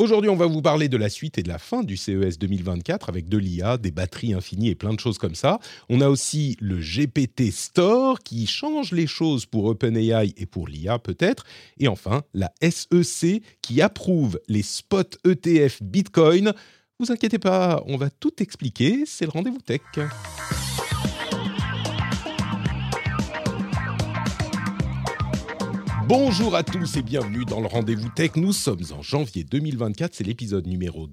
Aujourd'hui, on va vous parler de la suite et de la fin du CES 2024 avec de l'IA, des batteries infinies et plein de choses comme ça. On a aussi le GPT Store qui change les choses pour OpenAI et pour l'IA peut-être. Et enfin, la SEC qui approuve les spots ETF Bitcoin. Vous inquiétez pas, on va tout expliquer, c'est le rendez-vous tech. Bonjour à tous et bienvenue dans le rendez-vous tech. Nous sommes en janvier 2024, c'est l'épisode numéro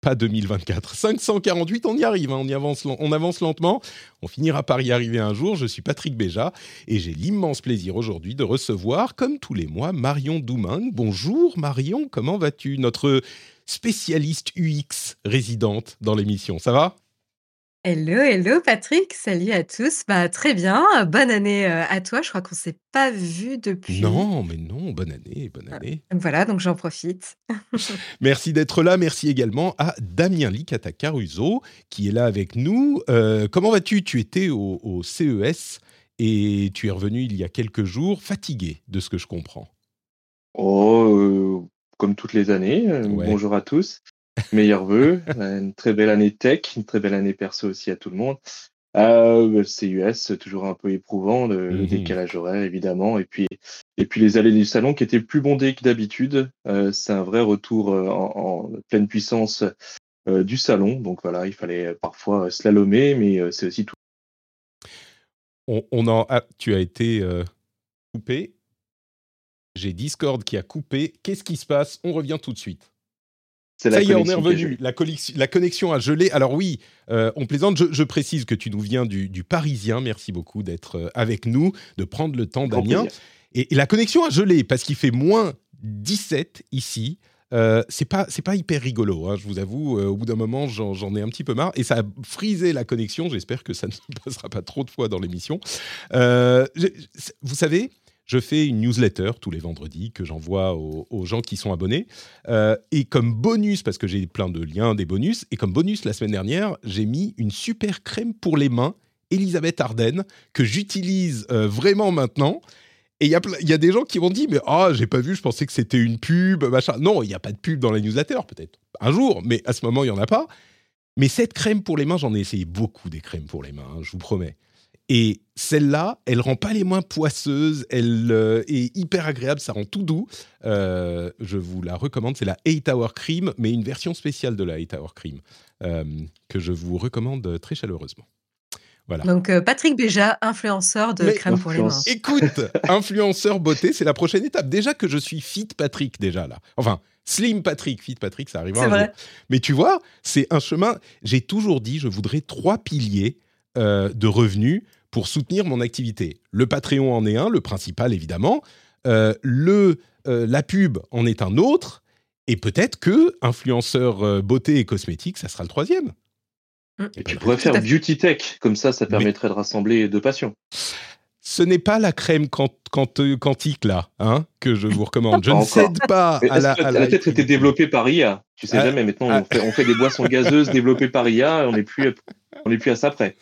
pas 2024, 548, on y arrive, hein, on, y avance, on avance lentement, on finira par y arriver un jour. Je suis Patrick Béja et j'ai l'immense plaisir aujourd'hui de recevoir, comme tous les mois, Marion Douming. Bonjour Marion, comment vas-tu? Notre spécialiste UX résidente dans l'émission, ça va? Hello, hello Patrick, salut à tous. Bah, très bien, bonne année euh, à toi. Je crois qu'on ne s'est pas vu depuis. Non, mais non, bonne année, bonne Ah, année. Voilà, donc j'en profite. Merci d'être là. Merci également à Damien Licata Caruso qui est là avec nous. Euh, comment vas-tu? Tu étais au, au CES et tu es revenu il y a quelques jours, fatigué de ce que je comprends. Oh, euh, comme toutes les années. Ouais. Bonjour à tous. Meilleurs vœux. euh, une très belle année tech, une très belle année perso aussi à tout le monde. Euh, le CUS, toujours un peu éprouvant, le, le Mhm. décalage horaire évidemment, et puis et puis les allées du salon qui étaient plus bondées que d'habitude. Euh, c'est un vrai retour euh, en, en pleine puissance euh, du salon. Donc voilà, il fallait parfois slalomer, mais c'est aussi tout. On, on en ah, tu as été coupé. J'ai Discord qui a coupé. Qu'est-ce qui se passe? On revient tout de suite. Ça la y est, on est revenu. La, connexion a gelé. Alors oui, euh, on plaisante. Je, je précise que tu nous viens du, du Parisien. Merci beaucoup d'être euh, avec nous, de prendre le temps, Damien. Et, et la connexion a gelé parce qu'il fait moins 17 ici. Euh, c'est pas c'est pas hyper rigolo, hein, je vous avoue. euh, au bout d'un moment, j'en ai un petit peu marre et ça a frisé la connexion. J'espère que ça ne se passera pas trop de fois dans l'émission. Vous savez, je fais une newsletter tous les vendredis que j'envoie aux, gens qui sont abonnés. Euh, et comme bonus, parce que j'ai plein de liens, des bonus, et comme bonus la semaine dernière, j'ai mis une super crème pour les mains, Elisabeth Arden, que j'utilise euh, vraiment maintenant. Et il y a des gens qui m'ont dit, mais ah, j'ai pas vu, je pensais que c'était une pub, machin. Non, il n'y a pas de pub dans la newsletter, peut-être un jour, mais à ce moment, il n'y en a pas. Mais cette crème pour les mains, j'en ai essayé beaucoup des crèmes pour les mains, hein, je vous promets. Et celle-là, elle rend pas les mains poisseuses, elle euh, est hyper agréable, ça rend tout doux. Euh, je vous la recommande, c'est la 8 Hour Cream, mais une version spéciale de la 8 Hour Cream, euh, que je vous recommande très chaleureusement. Voilà. Donc euh, Patrick Béja, influenceur de Mais- crème pour les mains. Influence. Écoute, influenceur beauté, c'est la prochaine étape. Déjà que je suis fit Patrick, déjà là. Enfin, slim Patrick, fit Patrick, ça arrivera C'est un vrai. jour. Mais tu vois, c'est un chemin. J'ai toujours dit, je voudrais trois piliers euh, de revenus pour soutenir mon activité. Le Patreon en est un, le principal évidemment. Euh, le, euh, la pub en est un autre. Et peut-être que influenceur euh, beauté et cosmétique, ça sera le troisième. Mm. Et tu pourrais faire beauty tech, comme ça, ça Mais- permettrait de rassembler deux passions. Ce n'est pas la crème quant- quant- quantique là, hein, que je vous recommande. Je ne cède pas à la. À la- a peut-être été développé par IA Tu sais Ah, jamais. Maintenant, ah. on, fait, on fait des boissons gazeuses développées par IA. On n'est plus, on n'est plus à ça près.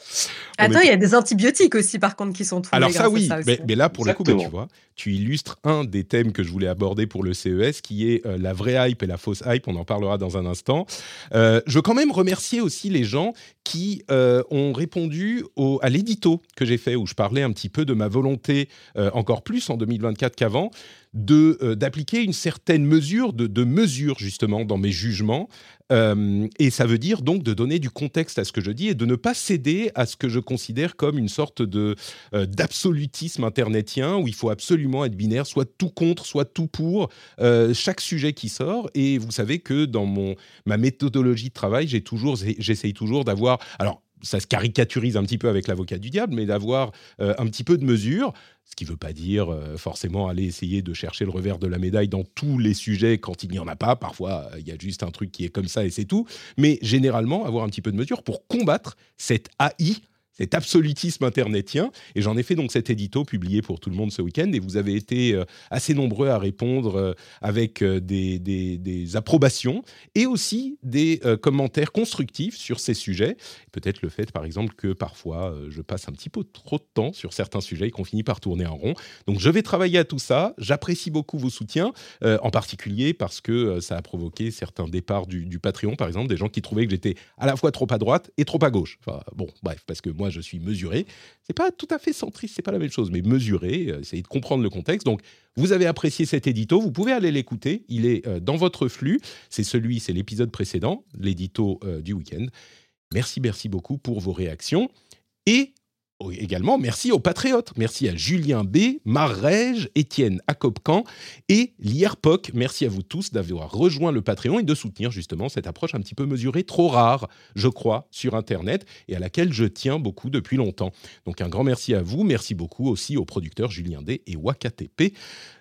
Attends, est- il y a des antibiotiques aussi par contre qui sont trouvés Alors ça à oui, ça aussi. mais, mais là pour le coup, bah, tu Exactement. vois, tu illustres un des thèmes que je voulais aborder pour le CES, qui est euh, la vraie hype et la fausse hype. On en parlera dans un instant. Euh, je veux quand même remercier aussi les gens qui euh, ont répondu au- à l'édito que j'ai fait, où je parlais un petit peu de ma volonté, euh, encore plus en 2024 qu'avant, de euh, d'appliquer une certaine mesure de, de mesure justement dans mes jugements. Euh, et ça veut dire donc de donner du contexte à ce que je dis et de ne pas céder à ce que je considère comme une sorte de euh, d'absolutisme internetien où il faut absolument être binaire, soit tout contre, soit tout pour euh, chaque sujet qui sort. Et vous savez que dans mon ma méthodologie de travail, j'ai toujours j'essaye toujours d'avoir alors ça se caricaturise un petit peu avec l'avocat du diable, mais d'avoir un petit peu de mesure. Ce qui ne veut pas dire forcément aller essayer de chercher le revers de la médaille dans tous les sujets quand il n'y en a pas. Parfois, il y a juste un truc qui est comme ça et c'est tout. Mais généralement, avoir un petit peu de mesure pour combattre cette AI cet absolutisme internetien. Et j'en ai fait donc cet édito publié pour tout le monde ce week-end. Et vous avez été euh, assez nombreux à répondre euh, avec euh, des, approbations et aussi des commentaires constructifs sur ces sujets. Peut-être le fait, par exemple, que parfois je passe un petit peu trop de temps sur certains sujets et qu'on finit par tourner en rond. Donc je vais travailler à tout ça. J'apprécie beaucoup vos soutiens, en particulier parce que ça a provoqué certains départs du, du Patreon, par exemple, des gens qui trouvaient que j'étais à la fois trop à droite et trop à gauche. Enfin, bon, bref, parce que moi, je suis mesuré. C'est pas tout à fait centriste, c'est pas la même chose, mais mesuré, euh, essayer de comprendre le contexte. Donc, vous avez apprécié cet édito, vous pouvez aller l'écouter. Il est euh, dans votre flux. C'est celui, c'est l'épisode précédent, l'édito euh, du week-end. Merci, merci beaucoup pour vos réactions. Et également, merci aux patriotes. Merci à Julien B, Marrège, Étienne Acopcan et Lierpoc. Merci à vous tous d'avoir rejoint le Patreon et de soutenir justement cette approche un petit peu mesurée, trop rare, je crois, sur Internet et à laquelle je tiens beaucoup depuis longtemps. Donc un grand merci à vous. Merci beaucoup aussi aux producteurs Julien D et WakaTP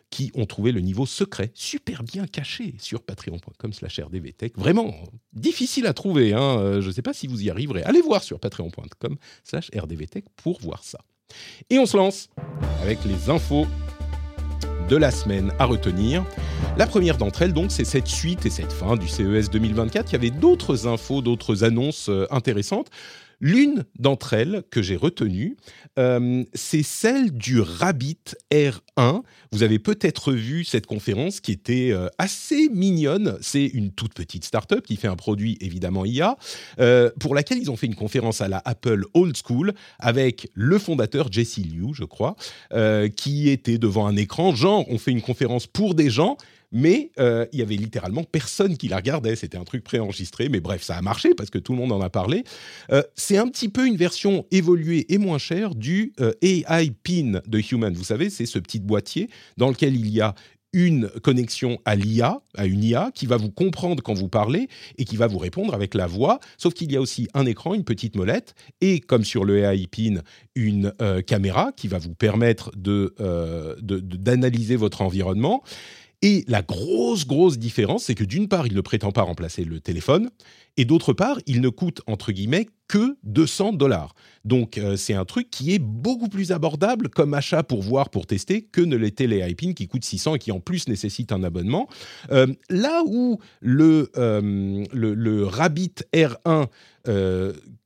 qui ont trouvé le niveau secret, super bien caché sur patreon.com slash rdvtech. Vraiment difficile à trouver, hein. Euh, je ne sais pas si vous y arriverez. Allez voir sur patreon.com slash rdvtech pour voir ça. Et on se lance avec les infos de la semaine à retenir. La première d'entre elles, donc, c'est cette suite et cette fin du CES 2024. Il y avait d'autres infos, d'autres annonces euh, intéressantes. L'une d'entre elles que j'ai retenue, euh, c'est celle du Rabbit R1. Vous avez peut-être vu cette conférence qui était euh, assez mignonne. C'est une toute petite start-up qui fait un produit évidemment IA, euh, pour laquelle ils ont fait une conférence à la Apple Old School avec le fondateur Jesse Liu, je crois, qui était devant un écran. Genre, on fait une conférence pour des gens mais euh, il y avait littéralement personne qui la regardait. C'était un truc préenregistré, mais bref, ça a marché parce que tout le monde en a parlé. Euh, c'est un petit peu une version évoluée et moins chère du euh, AI Pin de Human. Vous savez, c'est ce petit boîtier dans lequel il y a une connexion à l'IA, à une IA, qui va vous comprendre quand vous parlez et qui va vous répondre avec la voix, sauf qu'il y a aussi un écran, une petite molette, et comme sur le AI PIN, une caméra qui va vous permettre d'analyser de, votre environnement. Et la grosse, grosse différence, c'est que d'une part, il ne prétend pas remplacer le téléphone, et d'autre part, il ne coûte, entre guillemets, que 200 dollars. Donc, euh, c'est un truc qui est beaucoup plus abordable comme achat pour voir, pour tester, que ne l'était les iPins qui coûtent 600 et qui en plus nécessitent un abonnement. Euh, là où le, euh, le, le, Rabbit R1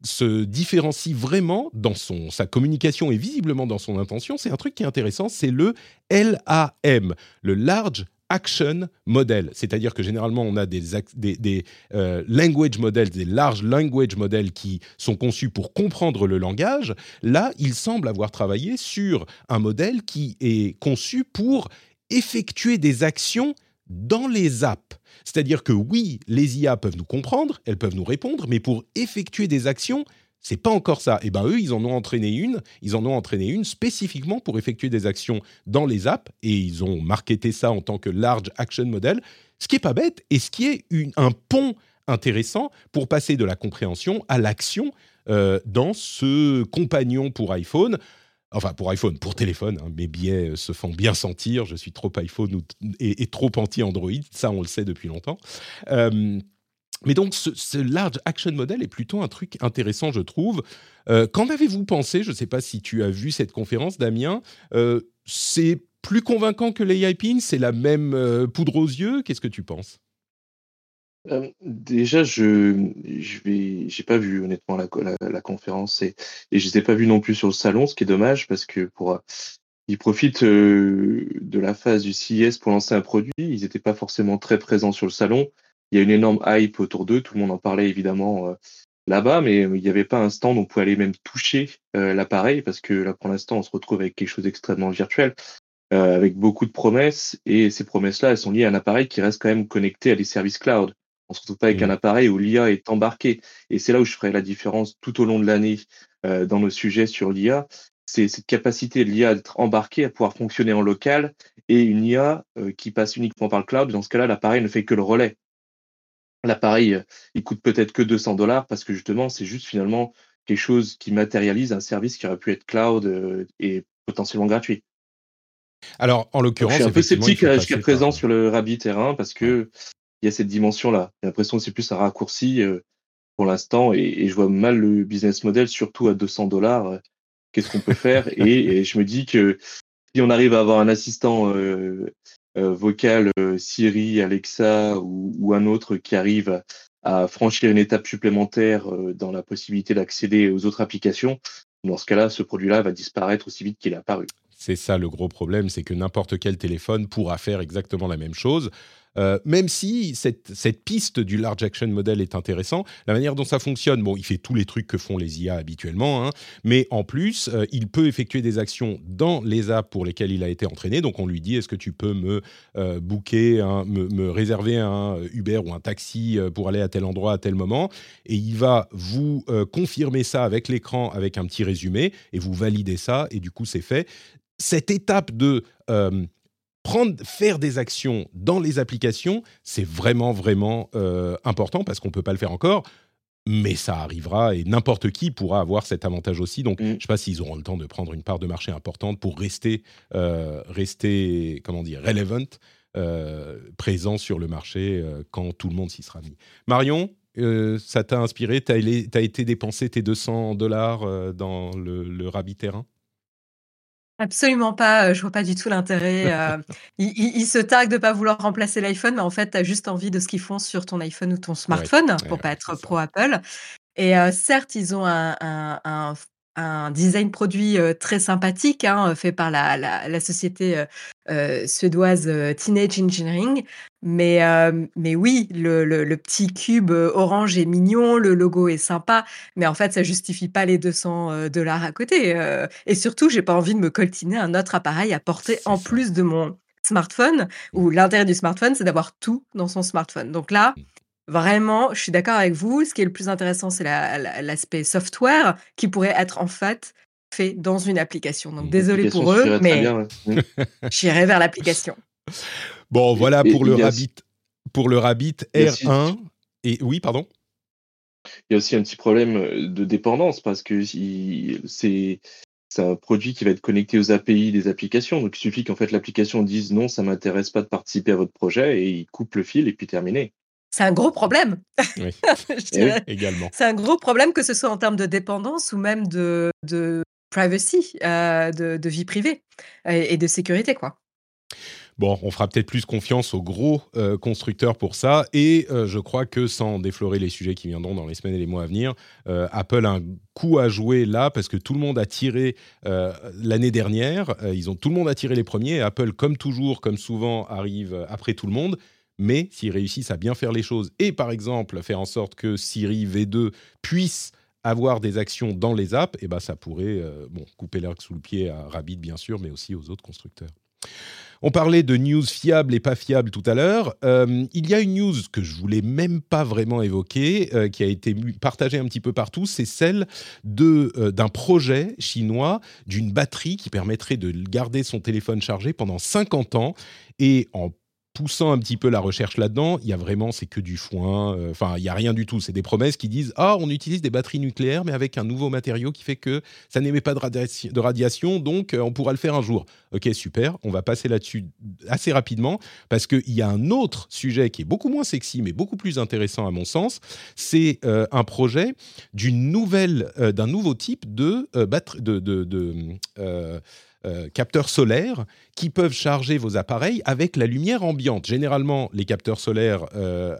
se différencie vraiment dans son, sa communication et visiblement dans son intention, c'est un truc qui est intéressant, c'est le LAM, le Large action model. C'est-à-dire que généralement, on a des, euh, language models, des larges language models qui sont conçus pour comprendre le langage. Là, il semble avoir travaillé sur un modèle qui est conçu pour effectuer des actions dans les apps. C'est-à-dire que oui, les IA peuvent nous comprendre, elles peuvent nous répondre, mais pour effectuer des actions c'est pas encore ça. Et eh ben eux, ils en ont entraîné une. Ils en ont entraîné une spécifiquement pour effectuer des actions dans les apps et ils ont marketé ça en tant que large action model. Ce qui est pas bête et ce qui est un pont intéressant pour passer de la compréhension à l'action euh, dans ce compagnon pour iPhone. Enfin, pour iPhone, pour téléphone, hein. mes biais euh, se font bien sentir. Je suis trop iPhone et, trop anti-Android, ça on le sait depuis longtemps. Euh, mais donc, ce, large action model est plutôt un truc intéressant, je trouve. Euh, qu'en avez-vous pensé? Je ne sais pas si tu as vu cette conférence, Damien. Euh, c'est plus convaincant que les Pin C'est la même euh, poudre aux yeux? Qu'est-ce que tu penses? Déjà, je j'ai pas vu honnêtement la, la, conférence et, et je les ai pas vus non plus sur le salon, ce qui est dommage parce que pour ils profitent de la phase du CES pour lancer un produit. Ils n'étaient pas forcément très présents sur le salon il y a une énorme hype autour d'eux. Tout le monde en parlait évidemment euh, là-bas, mais il n'y avait pas un stand où on pouvait aller même toucher euh, l'appareil parce que là, pour l'instant, on se retrouve avec quelque chose d'extrêmement virtuel, euh, avec beaucoup de promesses. Et ces promesses-là, elles sont liées à un appareil qui reste quand même connecté à des services cloud. On se retrouve pas avec mmh. un appareil où l'IA est embarquée. Et c'est là où je ferai la différence tout au long de l'année dans nos sujets sur l'IA. C'est cette capacité de l'IA d'être embarquée à pouvoir fonctionner en local et une IA qui passe uniquement par le cloud. Dans ce cas-là, l'appareil ne fait que le relais. L'appareil, il coûte peut-être que 200 dollars parce que justement, c'est juste finalement quelque chose qui matérialise un service qui aurait pu être cloud et potentiellement gratuit. Alors, en l'occurrence, je suis un peu sceptique jusqu'à présent sur le Rabbit terrain parce que il y a cette dimension-là. J'ai l'impression que c'est plus un raccourci pour l'instant et, je vois mal le business model, surtout à 200 dollars. Qu'est-ce qu'on peut faire? Et, je me dis que si on arrive à avoir un assistant vocal Siri, Alexa ou, un autre qui arrive à franchir une étape supplémentaire dans la possibilité d'accéder aux autres applications, dans ce cas-là, ce produit-là va disparaître aussi vite qu'il est apparu. C'est ça le gros problème, c'est que n'importe quel téléphone pourra faire exactement la même chose. Euh, même si cette, piste du large action model est intéressant, la manière dont ça fonctionne, bon, il fait tous les trucs que font les IA habituellement, hein, mais en plus, euh, il peut effectuer des actions dans les apps pour lesquelles il a été entraîné. Donc, on lui dit est-ce que tu peux me euh, booker, me, me, réserver un Uber ou un taxi pour aller à tel endroit à tel moment? Et il va vous confirmer ça avec l'écran, avec un petit résumé, et vous validez ça, et du coup, c'est fait. Cette étape de prendre, faire des actions dans les applications, c'est vraiment, vraiment euh, important parce qu'on ne peut pas le faire encore. Mais ça arrivera et n'importe qui pourra avoir cet avantage aussi. Donc, mm. je ne sais pas s'ils auront le temps de prendre une part de marché importante pour rester, euh, rester comment dire, relevant, euh, présent sur le marché quand tout le monde s'y sera mis. Marion, ça t'a inspiré? Tu as, été dépenser tes 200 dollars dans le, le Rabbit Terrain? Absolument pas, je vois pas du tout l'intérêt, ils se targuent de pas vouloir remplacer l'iPhone, mais en fait, tu as juste envie de ce qu'ils font sur ton iPhone ou ton smartphone pour pas être pro Apple. Et certes, ils ont un un design produit très sympathique, hein, fait par la, la, société suédoise Teenage Engineering. Mais, mais oui, le, le, petit cube orange est mignon, le logo est sympa, mais en fait, ça justifie pas les 200 dollars à côté. et surtout, j'ai pas envie de me coltiner un autre appareil à porter en plus de mon smartphone, où l'intérêt du smartphone, c'est d'avoir tout dans son smartphone. Donc là, mmh. Vraiment, je suis d'accord avec vous. Ce qui est le plus intéressant, c'est l'aspect software qui pourrait être en fait fait dans une application. Donc désolé pour eux, mais j'irai vers l'application. Bon, voilà pour le Rabbit, pour le Rabbit R1. Et oui, pardon. Il y a aussi un petit problème euh, de dépendance parce que c'est un produit qui va être connecté aux API des applications. Donc il suffit qu'en fait l'application dise non, ça m'intéresse pas de participer à votre projet et il coupe le fil et puis terminé c'est un gros problème. Oui. également. C'est un gros problème que ce soit en termes de dépendance ou même de, de privacy, euh, de, vie privée et, de sécurité, quoi. Bon, on fera peut-être plus confiance aux gros euh, constructeurs pour ça. Et euh, je crois que sans déflorer les sujets qui viendront dans les semaines et les mois à venir, Apple a un coup à jouer là parce que tout le monde a tiré l'année dernière. ils ont tout le monde a tiré les premiers. Apple, comme toujours, comme souvent, arrive après tout le monde mais s'ils réussissent à bien faire les choses et par exemple faire en sorte que Siri V2 puisse avoir des actions dans les apps, eh ben ça pourrait euh, bon, couper l'herbe sous le pied à Rabbit bien sûr, mais aussi aux autres constructeurs. On parlait de news fiables et pas fiables tout à l'heure. Euh, il y a une news que je voulais même pas vraiment évoquer, euh, qui a été partagée un petit peu partout, c'est celle d'un projet chinois d'une batterie qui permettrait de garder son téléphone chargé pendant 50 ans et en poussant un petit peu la recherche là-dedans, il y a vraiment, c'est que du foin. Euh, enfin, il y a rien du tout. C'est des promesses qui disent ah, on utilise des batteries nucléaires, mais avec un nouveau matériau qui fait que ça n'émet pas de, radiation, donc euh, on pourra le faire un jour. Ok, super. On va passer là-dessus assez rapidement parce qu'il y a un autre sujet qui est beaucoup moins sexy, mais beaucoup plus intéressant à mon sens. C'est euh, un projet d'une nouvelle, d'un nouveau type de batterie de, euh, capteurs solaires qui peuvent charger vos appareils avec la lumière ambiante. Généralement, les capteurs solaires euh,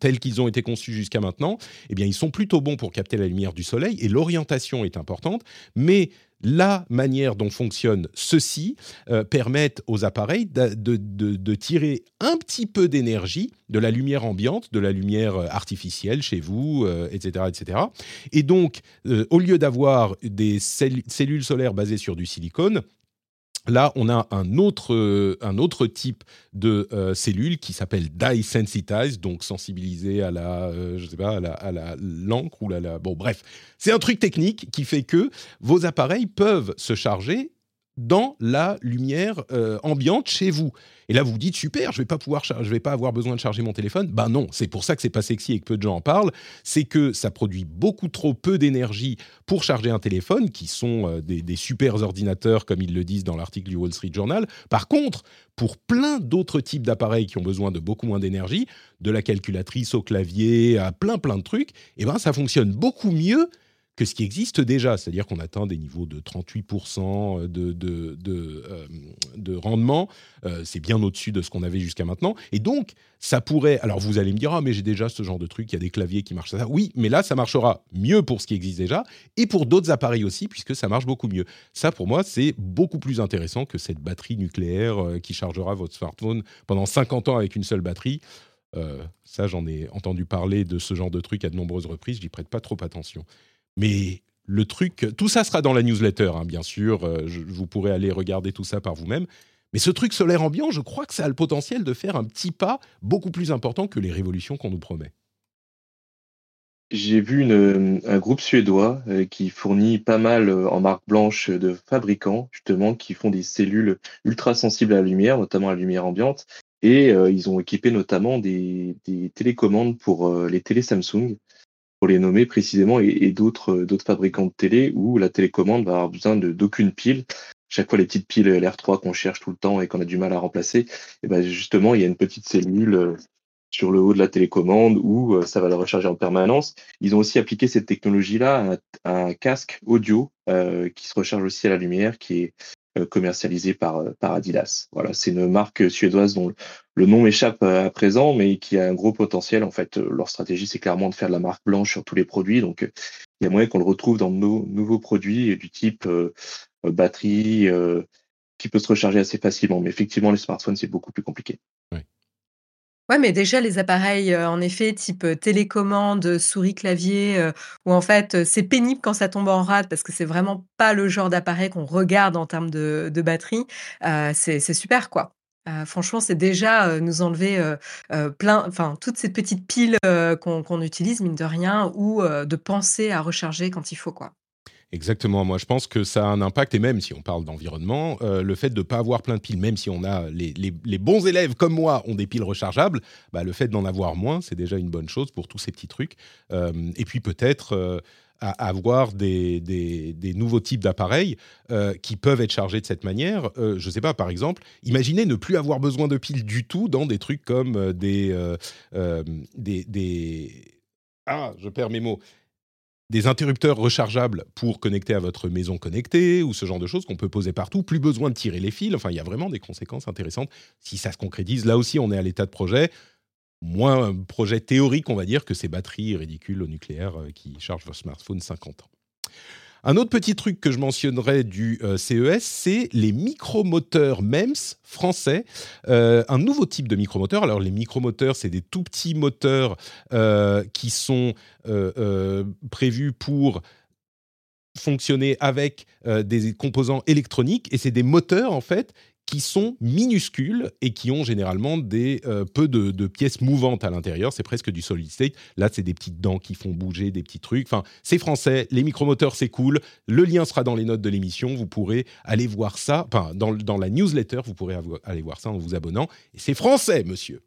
tels qu'ils ont été conçus jusqu'à maintenant, eh bien, ils sont plutôt bons pour capter la lumière du soleil et l'orientation est importante, mais la manière dont fonctionne ceci euh, permet aux appareils de, tirer un petit peu d'énergie de la lumière ambiante, de la lumière artificielle chez vous, etc., etc. Et donc, au lieu d'avoir des cellules solaires basées sur du silicone, Là, on a un autre, euh, un autre type de euh, cellule qui s'appelle dye sensitized, donc sensibilisé à la, euh, sais pas, à la, l'encre ou la, la, bon, bref, c'est un truc technique qui fait que vos appareils peuvent se charger dans la lumière euh, ambiante chez vous. Et là, vous vous dites super, je vais pas pouvoir, je vais pas avoir besoin de charger mon téléphone. Ben non, c'est pour ça que c'est pas sexy et que peu de gens en parlent. C'est que ça produit beaucoup trop peu d'énergie pour charger un téléphone, qui sont euh, des, des, super ordinateurs, comme ils le disent dans l'article du Wall Street Journal. Par contre, pour plein d'autres types d'appareils qui ont besoin de beaucoup moins d'énergie, de la calculatrice au clavier à plein plein de trucs, eh ben ça fonctionne beaucoup mieux que ce qui existe déjà, c'est-à-dire qu'on atteint des niveaux de 38% de, de, de, euh, de, rendement, euh, c'est bien au-dessus de ce qu'on avait jusqu'à maintenant, et donc ça pourrait, alors vous allez me dire, ah mais j'ai déjà ce genre de truc, il y a des claviers qui marchent ça, oui, mais là ça marchera mieux pour ce qui existe déjà, et pour d'autres appareils aussi, puisque ça marche beaucoup mieux. Ça pour moi c'est beaucoup plus intéressant que cette batterie nucléaire euh, qui chargera votre smartphone pendant 50 ans avec une seule batterie. ça, j'en ai entendu parler de ce genre de truc à de nombreuses reprises, j'y prête pas trop attention. Mais le truc, tout ça sera dans la newsletter, hein, bien sûr. Euh, vous pourrez aller regarder tout ça par vous-même. Mais ce truc solaire ambiant, je crois que ça a le potentiel de faire un petit pas beaucoup plus important que les révolutions qu'on nous promet. J'ai vu un groupe suédois euh, qui fournit pas mal euh, en marque blanche de fabricants, justement, qui font des cellules ultra sensibles à la lumière, notamment à la lumière ambiante. Et ils ont équipé notamment des, des télécommandes pour les télé Samsung pour les nommer précisément, et, d'autres euh, d'autres fabricants de télé où la télécommande va avoir besoin d'aucune pile. Chaque fois, les petites piles LR3 qu'on cherche tout le temps et qu'on a du mal à remplacer, et ben justement, il y a une petite cellule euh, sur le haut de la télécommande où euh, ça va la recharger en permanence. Ils ont aussi appliqué cette technologie-là à, un casque audio qui se recharge aussi à la lumière, qui est euh, commercialisé par, euh, par Adidas. Voilà, c'est une marque suédoise dont le nom m'échappe à présent, mais qui a un gros potentiel. En fait, euh, leur stratégie, c'est clairement de faire de la marque blanche sur tous les produits. Donc, il y a moyen qu'on le retrouve dans nos nouveaux produits du type batterie qui peut se recharger assez facilement. Mais effectivement, les smartphones, c'est beaucoup plus compliqué. Ouais, mais déjà les appareils, en effet, type, télécommande, souris, clavier, où en fait, c'est pénible quand ça tombe en rade parce que c'est vraiment pas le genre d'appareil qu'on regarde en termes de de batterie, c'est super, quoi. franchement, c'est déjà, nous enlever, plein enfin, toutes ces petites piles, qu'on utilise, mine de rien, ou de penser à recharger quand il faut, quoi. Exactement. Moi, je pense que ça a un impact, et même si on parle d'environnement, euh, le fait de ne pas avoir plein de piles, même si on a les, les, bons élèves comme moi ont des piles rechargeables, bah, le fait d'en avoir moins, c'est déjà une bonne chose pour tous ces petits trucs. Euh, et puis peut-être euh, avoir des, des, nouveaux types d'appareils qui peuvent être chargés de cette manière. je ne sais pas, par exemple, imaginez ne plus avoir besoin de piles du tout dans des trucs comme des, des, des ah, je perds mes mots des interrupteurs rechargeables pour connecter à votre maison connectée ou ce genre de choses qu'on peut poser partout. Plus besoin de tirer les fils. Enfin, il y a vraiment des conséquences intéressantes si ça se concrétise. Là aussi, on est à l'état de projet. Moins un projet théorique, on va dire, que ces batteries ridicules au nucléaire euh, qui chargent vos smartphones 50 ans. Un autre petit truc que je mentionnerai du euh, CES, c'est les micromoteurs MEMS français. Euh, un nouveau type de micromoteur. Alors, les micromoteurs, c'est des tout petits moteurs euh, qui sont prévus pour fonctionner avec des composants électroniques et c'est des moteurs en fait qui sont minuscules et qui ont généralement des, euh, peu de, pièces mouvantes à l'intérieur. C'est presque du solid state. Là, c'est des petites dents qui font bouger des petits trucs. Enfin, c'est français. Les micromoteurs, c'est cool. Le lien sera dans les notes de l'émission. Vous pourrez aller voir ça. Enfin, dans, dans la newsletter, vous pourrez aller voir ça en vous abonnant. Et c'est français, monsieur.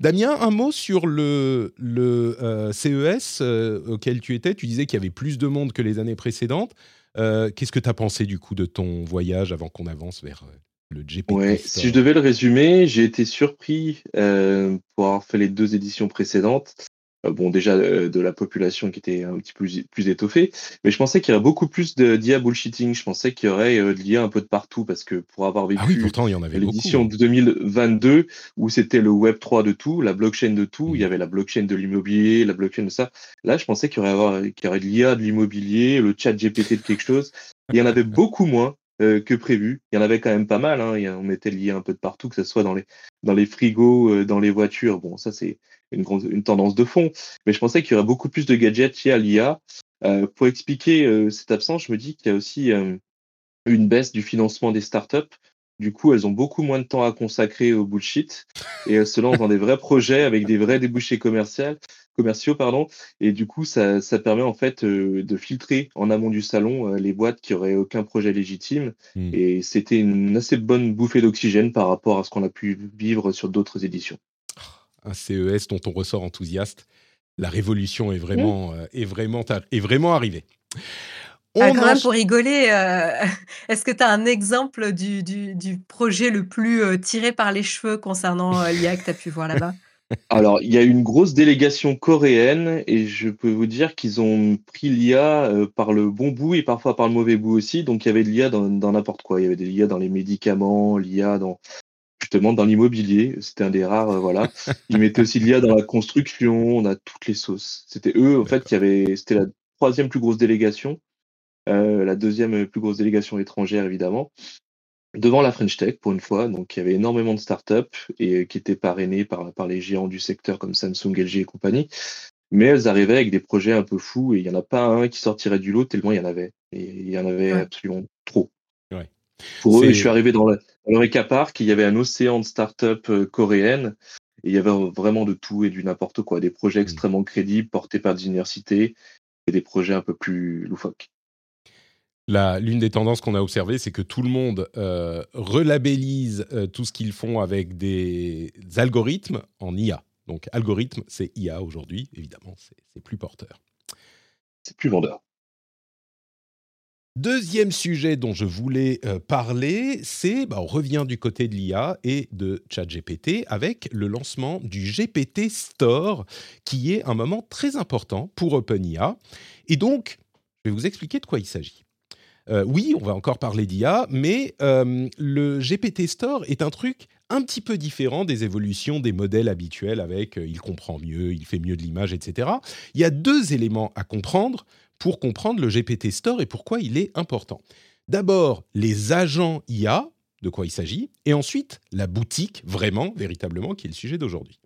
Damien, un mot sur le, le euh, CES euh, auquel tu étais. Tu disais qu'il y avait plus de monde que les années précédentes. Qu'est-ce que tu as pensé du coup de ton voyage avant qu'on avance vers Ouais, si je devais le résumer, j'ai été surpris euh, pour avoir fait les deux éditions précédentes. Euh, bon, déjà euh, de la population qui était un petit peu plus, plus étoffée, mais je pensais qu'il y aurait beaucoup plus d'IA bullshitting. Je pensais qu'il y aurait de l'IA un peu de partout parce que pour avoir vécu ah oui, pourtant, il y en avait l'édition de 2022 où c'était le Web 3 de tout, la blockchain de tout, il y avait la blockchain de l'immobilier, la blockchain de ça. Là, je pensais qu'il y aurait, qu'il y aurait de l'IA de l'immobilier, le chat GPT de quelque chose. Il y en avait beaucoup moins. Euh, que prévu. Il y en avait quand même pas mal. Hein. on mettait lié un peu de partout, que ce soit dans les, frigos, euh, dans les voitures. Bon, ça, c'est une, tendance de fond. Mais je pensais qu'il y aurait beaucoup plus de gadgets liés à l'IA. Euh, pour expliquer cette absence, je me dis qu'il y a aussi une baisse du financement des startups. Du coup, elles ont beaucoup moins de temps à consacrer au bullshit et elles se lancent dans des vrais projets avec des vrais débouchés commerciaux. commerciaux pardon. Et du coup, ça, ça permet en fait euh, de filtrer en amont du salon euh, les boîtes qui auraient aucun projet légitime. Hmm. Et c'était une assez bonne bouffée d'oxygène par rapport à ce qu'on a pu vivre sur d'autres éditions. Un CES dont on ressort enthousiaste. La révolution est vraiment, euh, est vraiment, est vraiment arrivée. Ah, quand même, pour rigoler, euh, est-ce que tu as un exemple du, du, du projet le plus euh, tiré par les cheveux concernant euh, l'IA que tu as pu voir là-bas? Alors, il y a une grosse délégation coréenne et je peux vous dire qu'ils ont pris l'IA par le bon bout et parfois par le mauvais bout aussi. Donc, il y avait de l'IA dans n'importe quoi. Il y avait de l'IA dans les médicaments, l'IA dans justement dans l'immobilier. C'était un des rares, voilà. Ils mettaient aussi l'IA dans la construction. On a toutes les sauces. C'était eux, en fait, qui avaient. C'était la troisième plus grosse délégation. Euh, la deuxième plus grosse délégation étrangère évidemment, devant la French Tech pour une fois. Donc il y avait énormément de startups et euh, qui étaient parrainées par, par les géants du secteur comme Samsung, LG et compagnie. Mais elles arrivaient avec des projets un peu fous et il n'y en a pas un qui sortirait du lot tellement il y en avait. Et il y en avait absolument trop. Pour eux, je suis arrivé dans, l'Eureka Park, il y avait un océan de startups euh, coréennes et il y avait vraiment de tout et du n'importe quoi. Des projets mmh. extrêmement crédibles portés par des universités et des projets un peu plus loufoques l'une des tendances qu'on a observées, c'est que tout le monde euh, relabellise euh, tout ce qu'ils font avec des algorithmes en IA. Donc, algorithme, c'est IA aujourd'hui, évidemment, c'est plus porteur. C'est plus vendeur. Deuxième sujet dont je voulais euh, parler, c'est, bah, on revient du côté de l'IA et de ChatGPT avec le lancement du GPT Store, qui est un moment très important pour OpenIA. Et donc, je vais vous expliquer de quoi il s'agit. Euh, oui, on va encore parler d'IA, mais euh, le GPT Store est un truc un petit peu différent des évolutions des modèles habituels avec euh, il comprend mieux, il fait mieux de l'image, etc. Il y a deux éléments à comprendre pour comprendre le GPT Store et pourquoi il est important. D'abord, les agents IA, de quoi il s'agit, et ensuite la boutique, vraiment, véritablement, qui est le sujet d'aujourd'hui.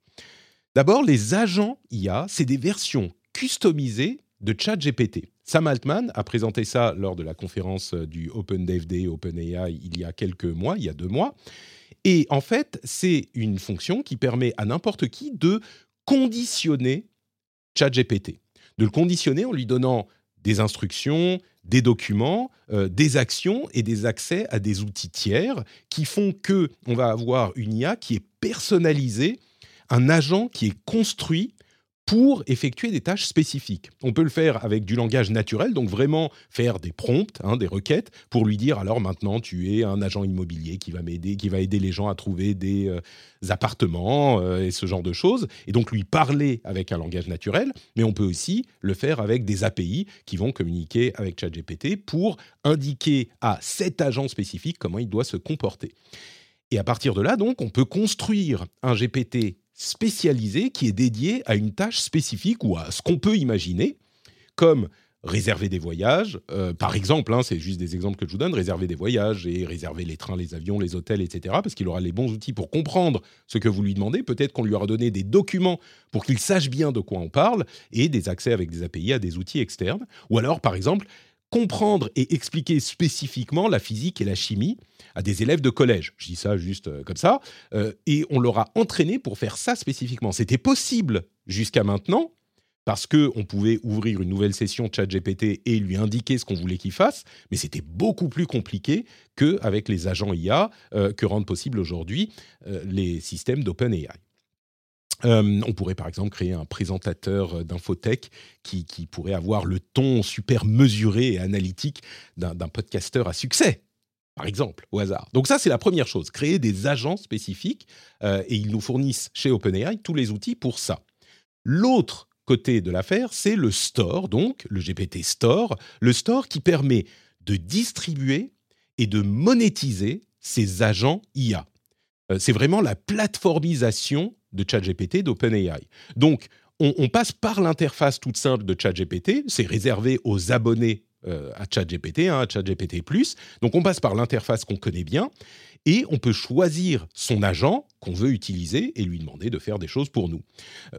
D'abord, les agents IA, c'est des versions customisées de ChatGPT. Sam Altman a présenté ça lors de la conférence euh, du Open Day OpenAI il y a quelques mois, il y a deux mois. Et en fait, c'est une fonction qui permet à n'importe qui de conditionner ChatGPT, de le conditionner en lui donnant des instructions, des documents, euh, des actions et des accès à des outils tiers qui font que on va avoir une IA qui est personnalisée, un agent qui est construit pour effectuer des tâches spécifiques. On peut le faire avec du langage naturel, donc vraiment faire des prompts, hein, des requêtes, pour lui dire alors maintenant tu es un agent immobilier qui va m'aider, qui va aider les gens à trouver des euh, appartements euh, et ce genre de choses, et donc lui parler avec un langage naturel. Mais on peut aussi le faire avec des API qui vont communiquer avec ChatGPT pour indiquer à cet agent spécifique comment il doit se comporter. Et à partir de là, donc, on peut construire un GPT spécialisé qui est dédié à une tâche spécifique ou à ce qu'on peut imaginer comme réserver des voyages, euh, par exemple, hein, c'est juste des exemples que je vous donne, réserver des voyages et réserver les trains, les avions, les hôtels, etc., parce qu'il aura les bons outils pour comprendre ce que vous lui demandez. Peut-être qu'on lui aura donné des documents pour qu'il sache bien de quoi on parle et des accès avec des API à des outils externes. Ou alors, par exemple, comprendre et expliquer spécifiquement la physique et la chimie à des élèves de collège. Je dis ça juste euh, comme ça. Euh, et on leur a entraîné pour faire ça spécifiquement. C'était possible jusqu'à maintenant parce qu'on pouvait ouvrir une nouvelle session ChatGPT et lui indiquer ce qu'on voulait qu'il fasse, mais c'était beaucoup plus compliqué qu'avec les agents IA euh, que rendent possible aujourd'hui les systèmes d'OpenAI. Euh, on pourrait par exemple créer un présentateur euh, d'infotech qui, pourrait avoir le ton super mesuré et analytique d'un podcasteur à succès, par exemple, au hasard. Donc ça, c'est la première chose, créer des agents spécifiques, euh, et ils nous fournissent chez OpenAI tous les outils pour ça. L'autre côté de l'affaire, c'est le store, donc le GPT Store, le store qui permet de distribuer et de monétiser ces agents IA. c'est vraiment la plateformisation de ChatGPT d'OpenAI. Donc, on, passe par l'interface toute simple de ChatGPT, c'est réservé aux abonnés euh, à ChatGPT, hein, à ChatGPT+. Donc, on passe par l'interface qu'on connaît bien et on peut choisir son agent qu'on veut utiliser et lui demander de faire des choses pour nous.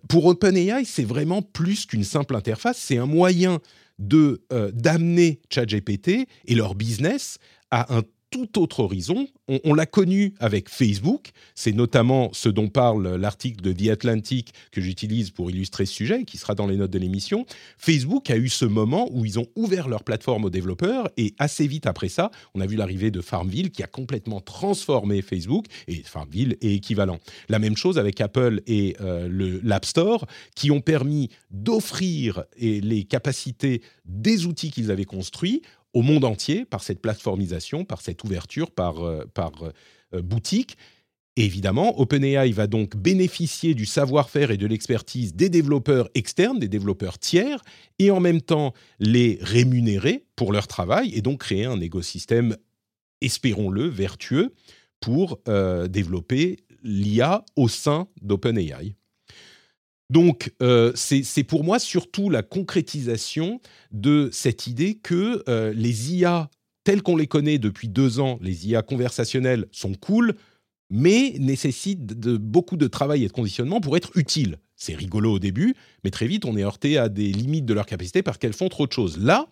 Pour OpenAI, c'est vraiment plus qu'une simple interface, c'est un moyen de euh, d'amener ChatGPT et leur business à un tout autre horizon. On, l'a connu avec Facebook. C'est notamment ce dont parle l'article de The Atlantic que j'utilise pour illustrer ce sujet, qui sera dans les notes de l'émission. Facebook a eu ce moment où ils ont ouvert leur plateforme aux développeurs et assez vite après ça, on a vu l'arrivée de Farmville qui a complètement transformé Facebook et Farmville est équivalent. La même chose avec Apple et euh, l'App Store qui ont permis d'offrir les capacités des outils qu'ils avaient construits au monde entier par cette plateformisation, par cette ouverture, par, euh, par euh, boutique. évidemment, OpenAI va donc bénéficier du savoir-faire et de l'expertise des développeurs externes, des développeurs tiers, et en même temps les rémunérer pour leur travail et donc créer un écosystème, espérons-le, vertueux pour euh, développer l'IA au sein d'OpenAI. Donc, euh, c'est pour moi surtout la concrétisation de cette idée que euh, les IA telles qu'on les connaît depuis deux ans, les IA conversationnelles sont cool, mais nécessitent beaucoup de travail et de conditionnement pour être utiles. C'est rigolo au début, mais très vite on est heurté à des limites de leur capacité parce qu'elles font trop de choses. Là,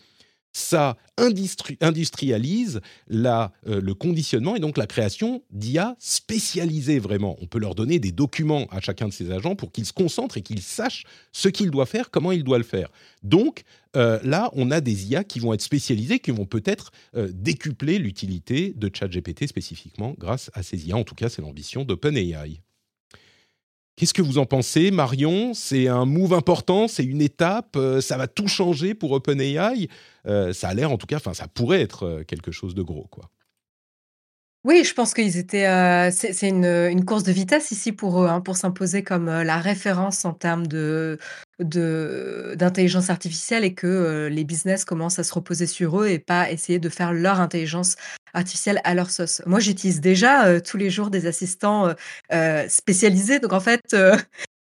ça industrialise la, euh, le conditionnement et donc la création d'IA spécialisées vraiment. On peut leur donner des documents à chacun de ces agents pour qu'ils se concentrent et qu'ils sachent ce qu'ils doivent faire, comment ils doivent le faire. Donc euh, là, on a des IA qui vont être spécialisées, qui vont peut-être euh, décupler l'utilité de ChatGPT spécifiquement grâce à ces IA. En tout cas, c'est l'ambition d'OpenAI. Qu'est-ce que vous en pensez, Marion? C'est un move important, c'est une étape, euh, ça va tout changer pour OpenAI? Euh, ça a l'air, en tout cas, enfin, ça pourrait être euh, quelque chose de gros, quoi. Oui, je pense qu'ils étaient. c'est une, course de vitesse ici pour eux, hein, pour s'imposer comme la référence en termes de, d'intelligence artificielle et que les business commencent à se reposer sur eux et pas essayer de faire leur intelligence artificielle à leur sauce. Moi, j'utilise déjà tous les jours des assistants spécialisés. Donc, en fait,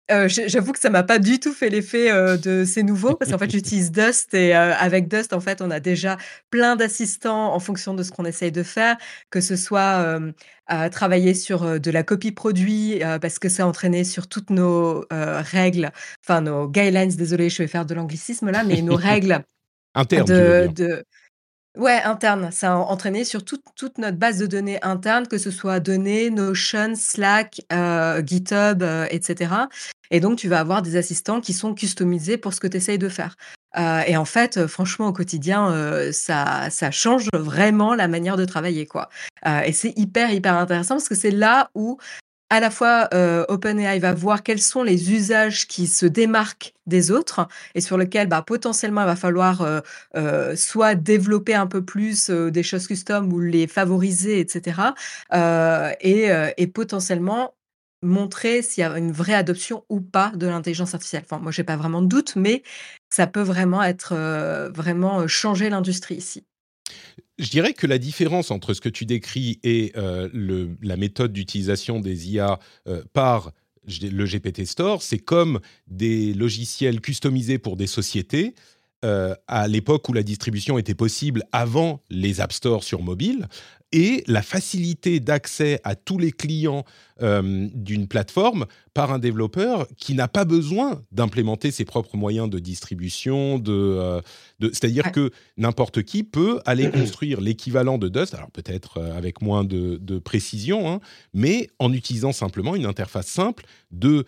euh, j'avoue que ça m'a pas du tout fait l'effet euh, de ces nouveaux parce qu'en fait j'utilise Dust et euh, avec Dust en fait on a déjà plein d'assistants en fonction de ce qu'on essaye de faire, que ce soit à travailler sur de la copie produit parce que c'est entraîné sur toutes nos règles, enfin nos guidelines. Désolé, je vais faire de l'anglicisme là, mais nos règles internes. de Ouais, interne. Ça a entraîné sur toute, toute notre base de données interne, que ce soit données, Notion, Slack, euh, GitHub, euh, etc. Et donc, tu vas avoir des assistants qui sont customisés pour ce que tu essayes de faire. Euh, et en fait, franchement, au quotidien, ça, ça change vraiment la manière de travailler, quoi. et c'est hyper, hyper intéressant parce que c'est là où à la fois euh, OpenAI va voir quels sont les usages qui se démarquent des autres et sur lesquels bah, potentiellement il va falloir euh, euh, soit développer un peu plus des choses custom ou les favoriser, etc. Et, et, potentiellement montrer s'il y a une vraie adoption ou pas de l'intelligence artificielle. Enfin, moi, j'ai pas vraiment de doute, mais ça peut vraiment être vraiment changer l'industrie ici. Je dirais que la différence entre ce que tu décris et euh, la méthode d'utilisation des IA euh, par le GPT Store, c'est comme des logiciels customisés pour des sociétés euh, à l'époque où la distribution était possible avant les App Store sur mobile et la facilité d'accès à tous les clients euh, d'une plateforme par un développeur qui n'a pas besoin d'implémenter ses propres moyens de distribution. De, euh, C'est-à-dire que n'importe qui peut aller construire l'équivalent de Dust, alors peut-être avec moins de, précision, hein, mais en utilisant simplement une interface simple de,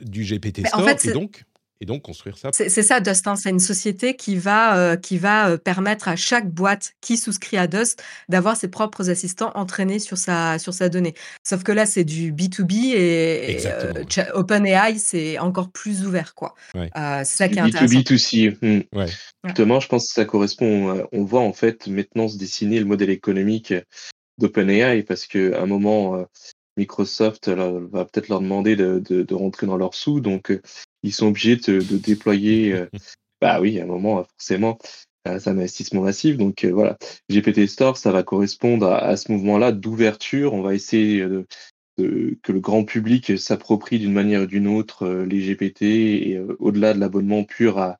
du GPT Store. et donc et donc construire ça. C'est ça, Dust. Hein. C'est une société qui va, euh, qui va euh, permettre à chaque boîte qui souscrit à Dust d'avoir ses propres assistants entraînés sur sa, sur sa donnée. Sauf que là, c'est du B2B et, euh, OpenAI, c'est encore plus ouvert. quoi. c'est ça qui est intéressant. B2B2C. Hmm. Ouais. Justement, je pense que ça correspond. On voit en fait maintenant se dessiner le modèle économique d'OpenAI parce qu'à un moment, Microsoft va peut-être leur demander de, de, de, rentrer dans leurs sous. Donc, ils sont obligés de, de déployer. Euh, bah oui, à un moment, forcément, c'est un investissement massif. Donc euh, voilà, GPT Store, ça va correspondre à, ce mouvement-là d'ouverture. On va essayer de, que le grand public s'approprie d'une manière ou d'une autre euh, les GPT et au-delà de l'abonnement pur à,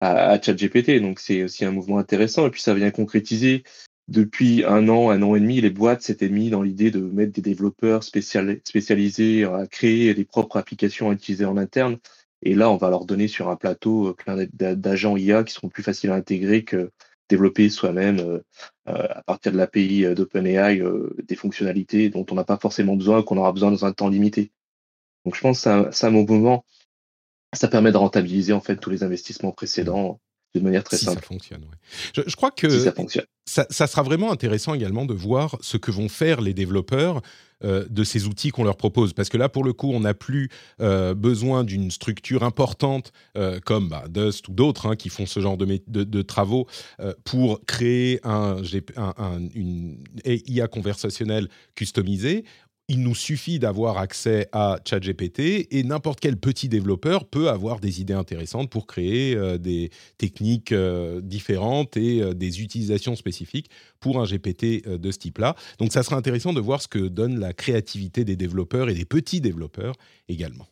à, ChatGPT. Donc c'est aussi un mouvement intéressant. Et puis ça vient concrétiser depuis un an, un an et demi, les boîtes s'étaient mis dans l'idée de mettre des développeurs spécialisés à créer des propres applications à utiliser en interne. Et là, on va leur donner sur un plateau euh, plein d'agents IA qui seront plus faciles à intégrer que développer soi-même euh, à partir de l'API d'OpenAI des fonctionnalités dont on n'a pas forcément besoin, qu'on aura besoin dans un temps limité. Donc je pense que c'est un, moment, ça permet de rentabiliser en fait tous les investissements précédents de manière très simple. Ça fonctionne, je, je, crois que ça, fonctionne. Ça, sera vraiment intéressant également de voir ce que vont faire les développeurs euh, de ces outils qu'on leur propose. Parce que là, pour le coup, on n'a plus euh, besoin d'une structure importante euh, comme bah, Dust ou d'autres hein, qui font ce genre de, de, travaux pour créer un, un, une IA conversationnelle customisée il nous suffit d'avoir accès à ChatGPT et n'importe quel petit développeur peut avoir des idées intéressantes pour créer euh, des techniques euh, différentes et euh, des utilisations spécifiques pour un GPT de ce type-là. Donc ça sera intéressant de voir ce que donne la créativité des développeurs et des petits développeurs également.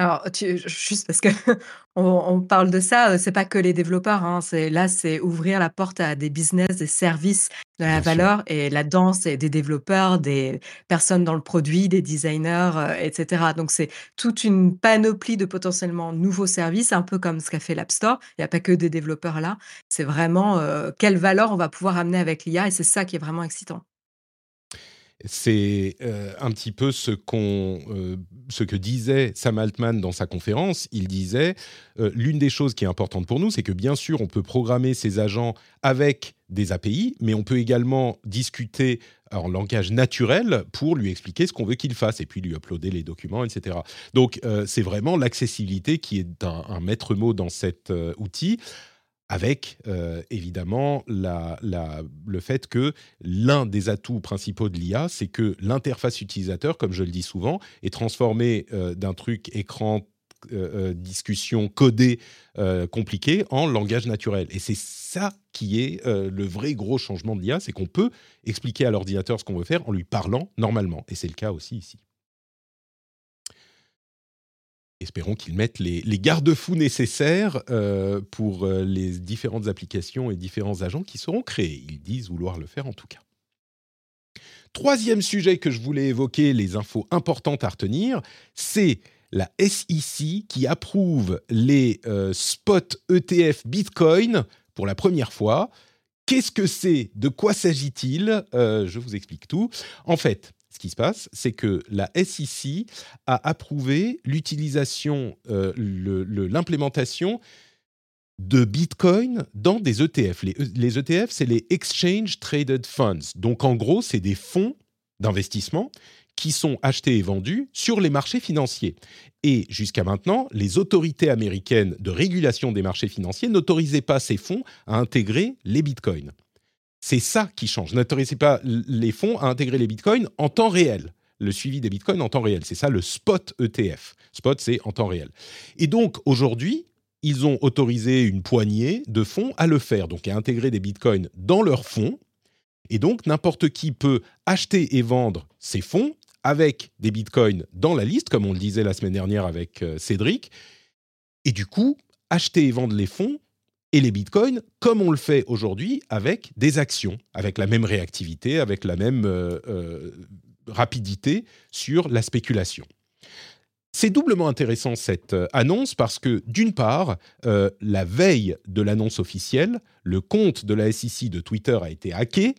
Alors, juste parce que on parle de ça, c'est pas que les développeurs, hein, c'est là, c'est ouvrir la porte à des business, des services de la valeur et là-dedans, c'est des développeurs, des personnes dans le produit, des designers, etc. Donc c'est toute une panoplie de potentiellement nouveaux services, un peu comme ce qu'a fait l'App Store. Il n'y a pas que des développeurs là, c'est vraiment, quelle valeur on va pouvoir amener avec l'IA et c'est ça qui est vraiment excitant. C'est euh, un petit peu ce, euh, ce que disait Sam Altman dans sa conférence. Il disait euh, l'une des choses qui est importante pour nous, c'est que bien sûr, on peut programmer ces agents avec des API, mais on peut également discuter en langage naturel pour lui expliquer ce qu'on veut qu'il fasse et puis lui uploader les documents, etc. Donc, c'est vraiment l'accessibilité qui est un maître mot dans cet outil avec euh, évidemment le fait que l'un des atouts principaux de l'IA, c'est que l'interface utilisateur, comme je le dis souvent, est transformée euh, d'un truc écran euh, discussion codée compliquée en langage naturel. Et c'est ça qui est le vrai gros changement de l'IA, c'est qu'on peut expliquer à l'ordinateur ce qu'on veut faire en lui parlant normalement. Et c'est le cas aussi ici espérons qu'ils mettent les, garde-fous nécessaires euh, pour euh, les différentes applications et différents agents qui seront créés. Ils disent vouloir le faire en tout cas. Troisième sujet que je voulais évoquer, les infos importantes à retenir, c'est la SEC qui approuve les euh, spot ETF Bitcoin pour la première fois. Qu'est-ce que c'est? De quoi s'agit-il? Je vous explique tout. En fait, ce qui se passe, c'est que la SEC a approuvé l'utilisation, euh, l'implémentation de Bitcoin dans des ETF. Les, les ETF, c'est les Exchange Traded Funds. Donc en gros, c'est des fonds d'investissement qui sont achetés et vendus sur les marchés financiers. Et jusqu'à maintenant, les autorités américaines de régulation des marchés financiers n'autorisaient pas ces fonds à intégrer les bitcoins. C'est ça qui change. N'autorisez pas les fonds à intégrer les bitcoins en temps réel. Le suivi des bitcoins en temps réel. C'est ça le spot ETF. Spot, c'est en temps réel. Et donc, aujourd'hui, ils ont autorisé une poignée de fonds à le faire, donc à intégrer des bitcoins dans leurs fonds. Et donc, n'importe qui peut acheter et vendre ces fonds avec des bitcoins dans la liste, comme on le disait la semaine dernière avec euh, Cédric. Et du coup, acheter et vendre les fonds et les bitcoins comme on le fait aujourd'hui avec des actions, avec la même réactivité, avec la même euh, euh, rapidité sur la spéculation. C'est doublement intéressant cette euh, annonce parce que d'une part, la veille de l'annonce officielle, le compte de la SEC de Twitter a été hacké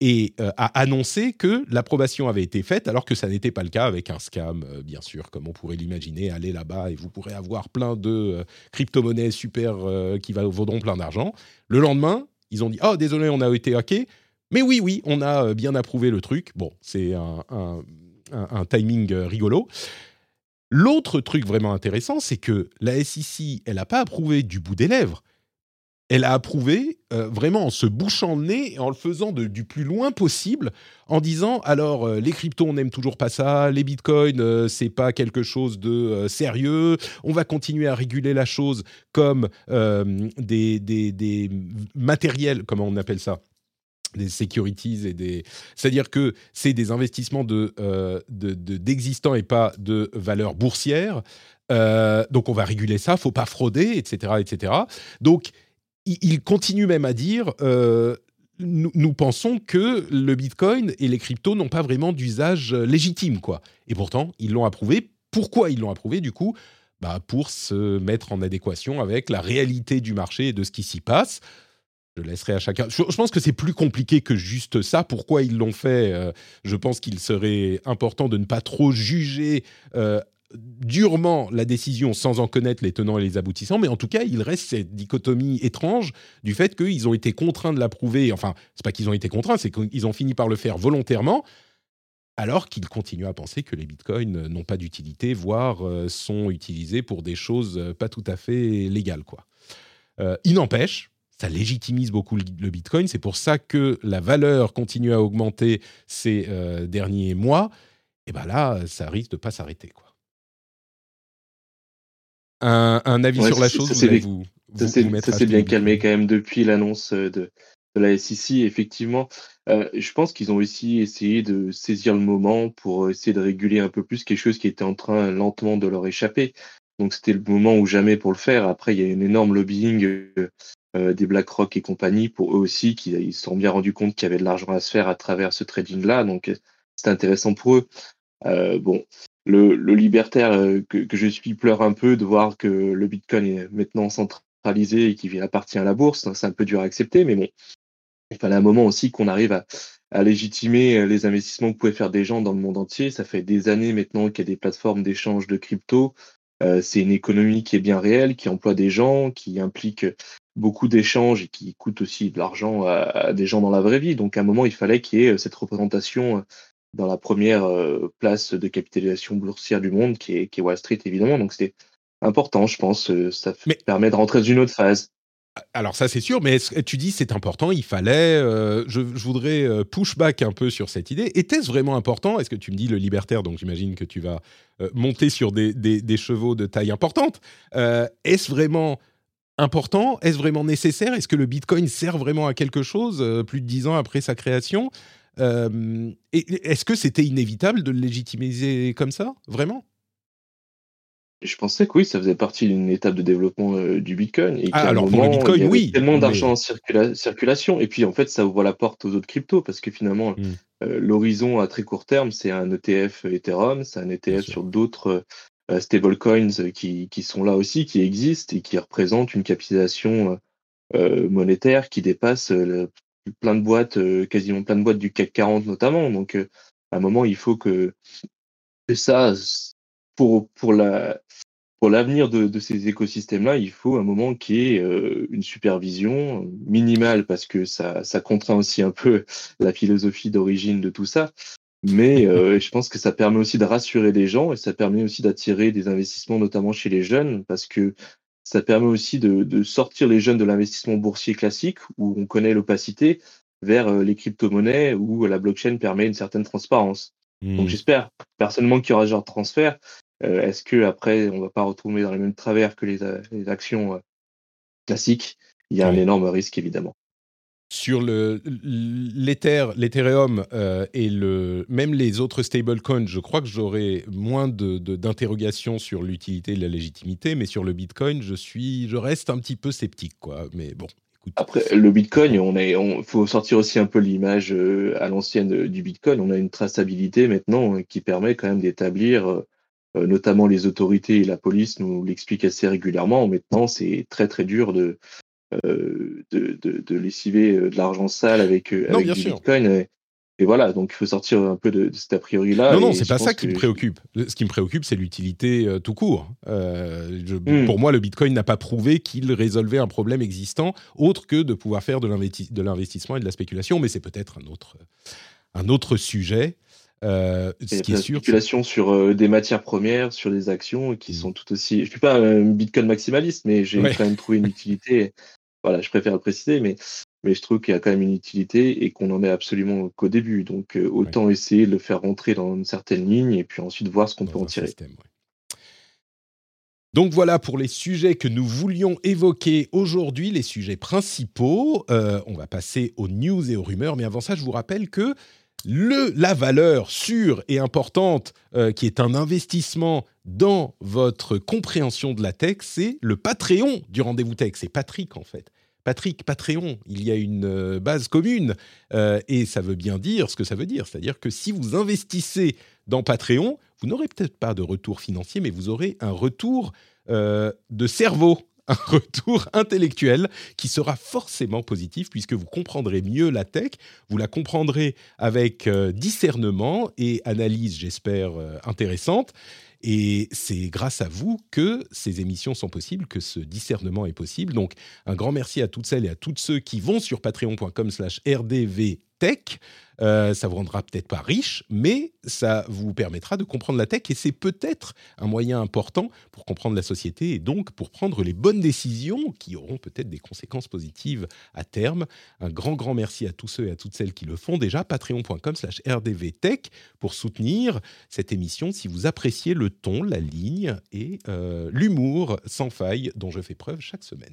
et euh, a annoncé que l'approbation avait été faite, alors que ça n'était pas le cas avec un scam, euh, bien sûr, comme on pourrait l'imaginer. Allez là-bas et vous pourrez avoir plein de euh, crypto-monnaies super qui vaudront plein d'argent. Le lendemain, ils ont dit Oh, désolé, on a été hacké. Mais oui, oui, on a bien approuvé le truc. Bon, c'est un, timing rigolo. L'autre truc vraiment intéressant, c'est que la SEC, elle n'a pas approuvé du bout des lèvres elle a approuvé euh, vraiment en se bouchant le nez et en le faisant du plus loin possible, en disant alors euh, les cryptos on n'aime toujours pas ça, les bitcoins euh, c'est pas quelque chose de sérieux, on va continuer à réguler la chose comme des, des, matériels, comment on appelle ça des securities et des c'est-à-dire que c'est des investissements de, d'existants et pas de valeurs boursières. Donc on va réguler ça faut pas frauder etc etc donc il continue même à dire euh, nous, pensons que le Bitcoin et les cryptos n'ont pas vraiment d'usage euh, légitime, quoi. Et pourtant, ils l'ont approuvé. Pourquoi ils l'ont approuvé, du coup bah, Pour se mettre en adéquation avec la réalité du marché et de ce qui s'y passe. Je laisserai à chacun. Je, pense que c'est plus compliqué que juste ça. Pourquoi ils l'ont fait? Euh, Je pense qu'il serait important de ne pas trop juger durement la décision sans en connaître les tenants et les aboutissants. Mais en tout cas, il reste cette dichotomie étrange du fait qu'ils ont été contraints de l'approuver. Enfin, c'est pas qu'ils ont été contraints, c'est qu'ils ont fini par le faire volontairement alors qu'ils continuent à penser que les bitcoins n'ont pas d'utilité, voire euh, sont utilisés pour des choses pas tout à fait légales. Quoi. il n'empêche, ça légitimise beaucoup le Bitcoin. C'est pour ça que la valeur continue à augmenter ces euh, derniers mois. Et bien là, ça risque de pas s'arrêter. Quoi. Un, avis sur la chose Ça s'est bien calmé quand même depuis l'annonce euh, de, la SEC. Effectivement, euh, je pense qu'ils ont aussi essayé de saisir le moment pour essayer de réguler un peu plus quelque chose qui était en train lentement de leur échapper. Donc c'était le moment ou jamais pour le faire. Après, il y a une énorme lobbying euh, des BlackRock et compagnie, pour eux aussi, qui ils se sont bien rendus compte qu'il y avait de l'argent à se faire à travers ce trading-là. Donc, c'est intéressant pour eux. Euh, bon, le, le libertaire euh, que, que, je suis pleure un peu de voir que le Bitcoin est maintenant centralisé et qu'il appartient à la bourse. C'est un peu dur à accepter, mais bon, il fallait un moment aussi qu'on arrive à, à légitimer les investissements que pouvaient faire des gens dans le monde entier. Ça fait des années maintenant qu'il y a des plateformes d'échange de crypto. Euh, c'est une économie qui est bien réelle, qui emploie des gens, qui implique beaucoup d'échanges et qui coûte aussi de l'argent à, des gens dans la vraie vie. Donc à un moment, il fallait qu'il y ait euh, cette représentation euh, dans la première euh, place de capitalisation boursière du monde, qui est, qui est Wall Street, évidemment. Donc c'était important, je pense. Ça permet de rentrer dans une autre phase. Alors ça c'est sûr, mais tu dis c'est important, il fallait. je, voudrais push back un peu sur cette idée. Était-ce vraiment important? Est-ce que tu me dis le libertaire, donc j'imagine que tu vas monter sur des, des, des, chevaux de taille importante. Est-ce vraiment important? Est-ce vraiment nécessaire? Est-ce que le Bitcoin sert vraiment à quelque chose euh, plus de dix ans après sa création? Euh, Est-ce que c'était inévitable de le légitimiser comme ça Vraiment? Je pensais que oui, ça faisait partie d'une étape de développement euh, du Bitcoin. Et ah, alors pour le Bitcoin, il y oui. Tellement d'argent en circulation. Et puis en fait, ça ouvre la porte aux autres cryptos parce que finalement, hmm. l'horizon à très court terme, c'est un ETF Ethereum, c'est un ETF sur d'autres euh, stablecoins qui, qui sont là aussi, qui existent et qui représentent une capitalisation euh, monétaire qui dépasse euh, plein de boîtes, quasiment plein de boîtes du CAC 40 notamment. Donc, à un moment, il faut que, ça, pour, pour la, pour l'avenir de, de, ces écosystèmes-là, il faut un moment qui est ait une supervision minimale parce que ça, ça contraint aussi un peu la philosophie d'origine de tout ça. Mais euh, je pense que ça permet aussi de rassurer les gens et ça permet aussi d'attirer des investissements, notamment chez les jeunes, parce que ça permet aussi de, de sortir les jeunes de l'investissement boursier classique, où on connaît l'opacité, vers euh, les crypto-monnaies, où la blockchain permet une certaine transparence. Donc mmh. j'espère personnellement qu'il y aura ce genre de transfert. Euh, Est-ce que après on va pas retrouver dans les mêmes travers que les, les actions euh, classiques? Il y a un énorme risque évidemment sur le l'Ether, l'Ethereum euh, et le même les autres stablecoins, je crois que j'aurai moins de, d'interrogations sur l'utilité et la légitimité, mais sur le Bitcoin, je suis, je reste un petit peu sceptique, quoi. Mais bon. Après, le Bitcoin, on on faut sortir aussi un peu l'image euh, à l'ancienne du Bitcoin. On a une traçabilité maintenant euh, qui permet quand même d'établir, notamment les autorités et la police nous l'expliquent assez régulièrement. Maintenant, c'est très très dur de euh, de, de, lessiver euh, de l'argent sale avec, euh, avec du Bitcoin. Et, voilà, donc il faut sortir un peu de, cet a priori-là. Non, non, c'est pas ça qui me préoccupe. Ce qui me préoccupe, c'est l'utilité tout court. Hmm. Pour moi, le Bitcoin n'a pas prouvé qu'il résolvait un problème existant autre que de pouvoir faire de l'investissement et de la spéculation, mais c'est peut-être un autre, un autre sujet. Euh, ce qui est sûr. Spéculation sur euh, des matières premières, sur des actions qui mm. sont tout aussi. Je suis pas un Bitcoin maximaliste, mais j'ai quand même trouvé une utilité. Voilà, je préfère le préciser, mais mais je trouve qu'il y a quand même une utilité et qu'on en est absolument qu'au début. Donc euh, autant essayer de le faire rentrer dans une certaine ligne et puis ensuite voir ce qu'on peut en tirer. Donc voilà pour les sujets que nous voulions évoquer aujourd'hui, les sujets principaux. on va passer aux news et aux rumeurs, mais avant ça, je vous rappelle que le, la valeur sûre et importante euh, qui est un investissement dans votre compréhension de la tech, c'est le Patreon du rendez-vous tech. C'est Patrick en fait. Patrick, Patreon, il y a une euh, base commune euh, et ça veut bien dire ce que ça veut dire. C'est-à-dire que si vous investissez dans Patreon, vous n'aurez peut-être pas de retour financier, mais vous aurez un retour de cerveau un retour intellectuel qui sera forcément positif puisque vous comprendrez mieux la tech, vous la comprendrez avec euh, discernement et analyse, j'espère, euh, intéressante. Et c'est grâce à vous que ces émissions sont possibles, que ce discernement est possible. Donc, un grand merci à toutes celles et à tous ceux qui vont sur patreon.com rdvtech. Euh, ça vous rendra peut-être pas riche, mais ça vous permettra de comprendre la tech et c'est peut-être un moyen important pour comprendre la société et donc pour prendre les bonnes décisions qui auront peut-être des conséquences positives à terme. Un grand, grand merci à tous ceux et à toutes celles qui le font déjà. Patreon.com slash rdvtech pour soutenir cette émission si vous appréciez le ton, la ligne et euh, l'humour sans faille dont je fais preuve chaque semaine.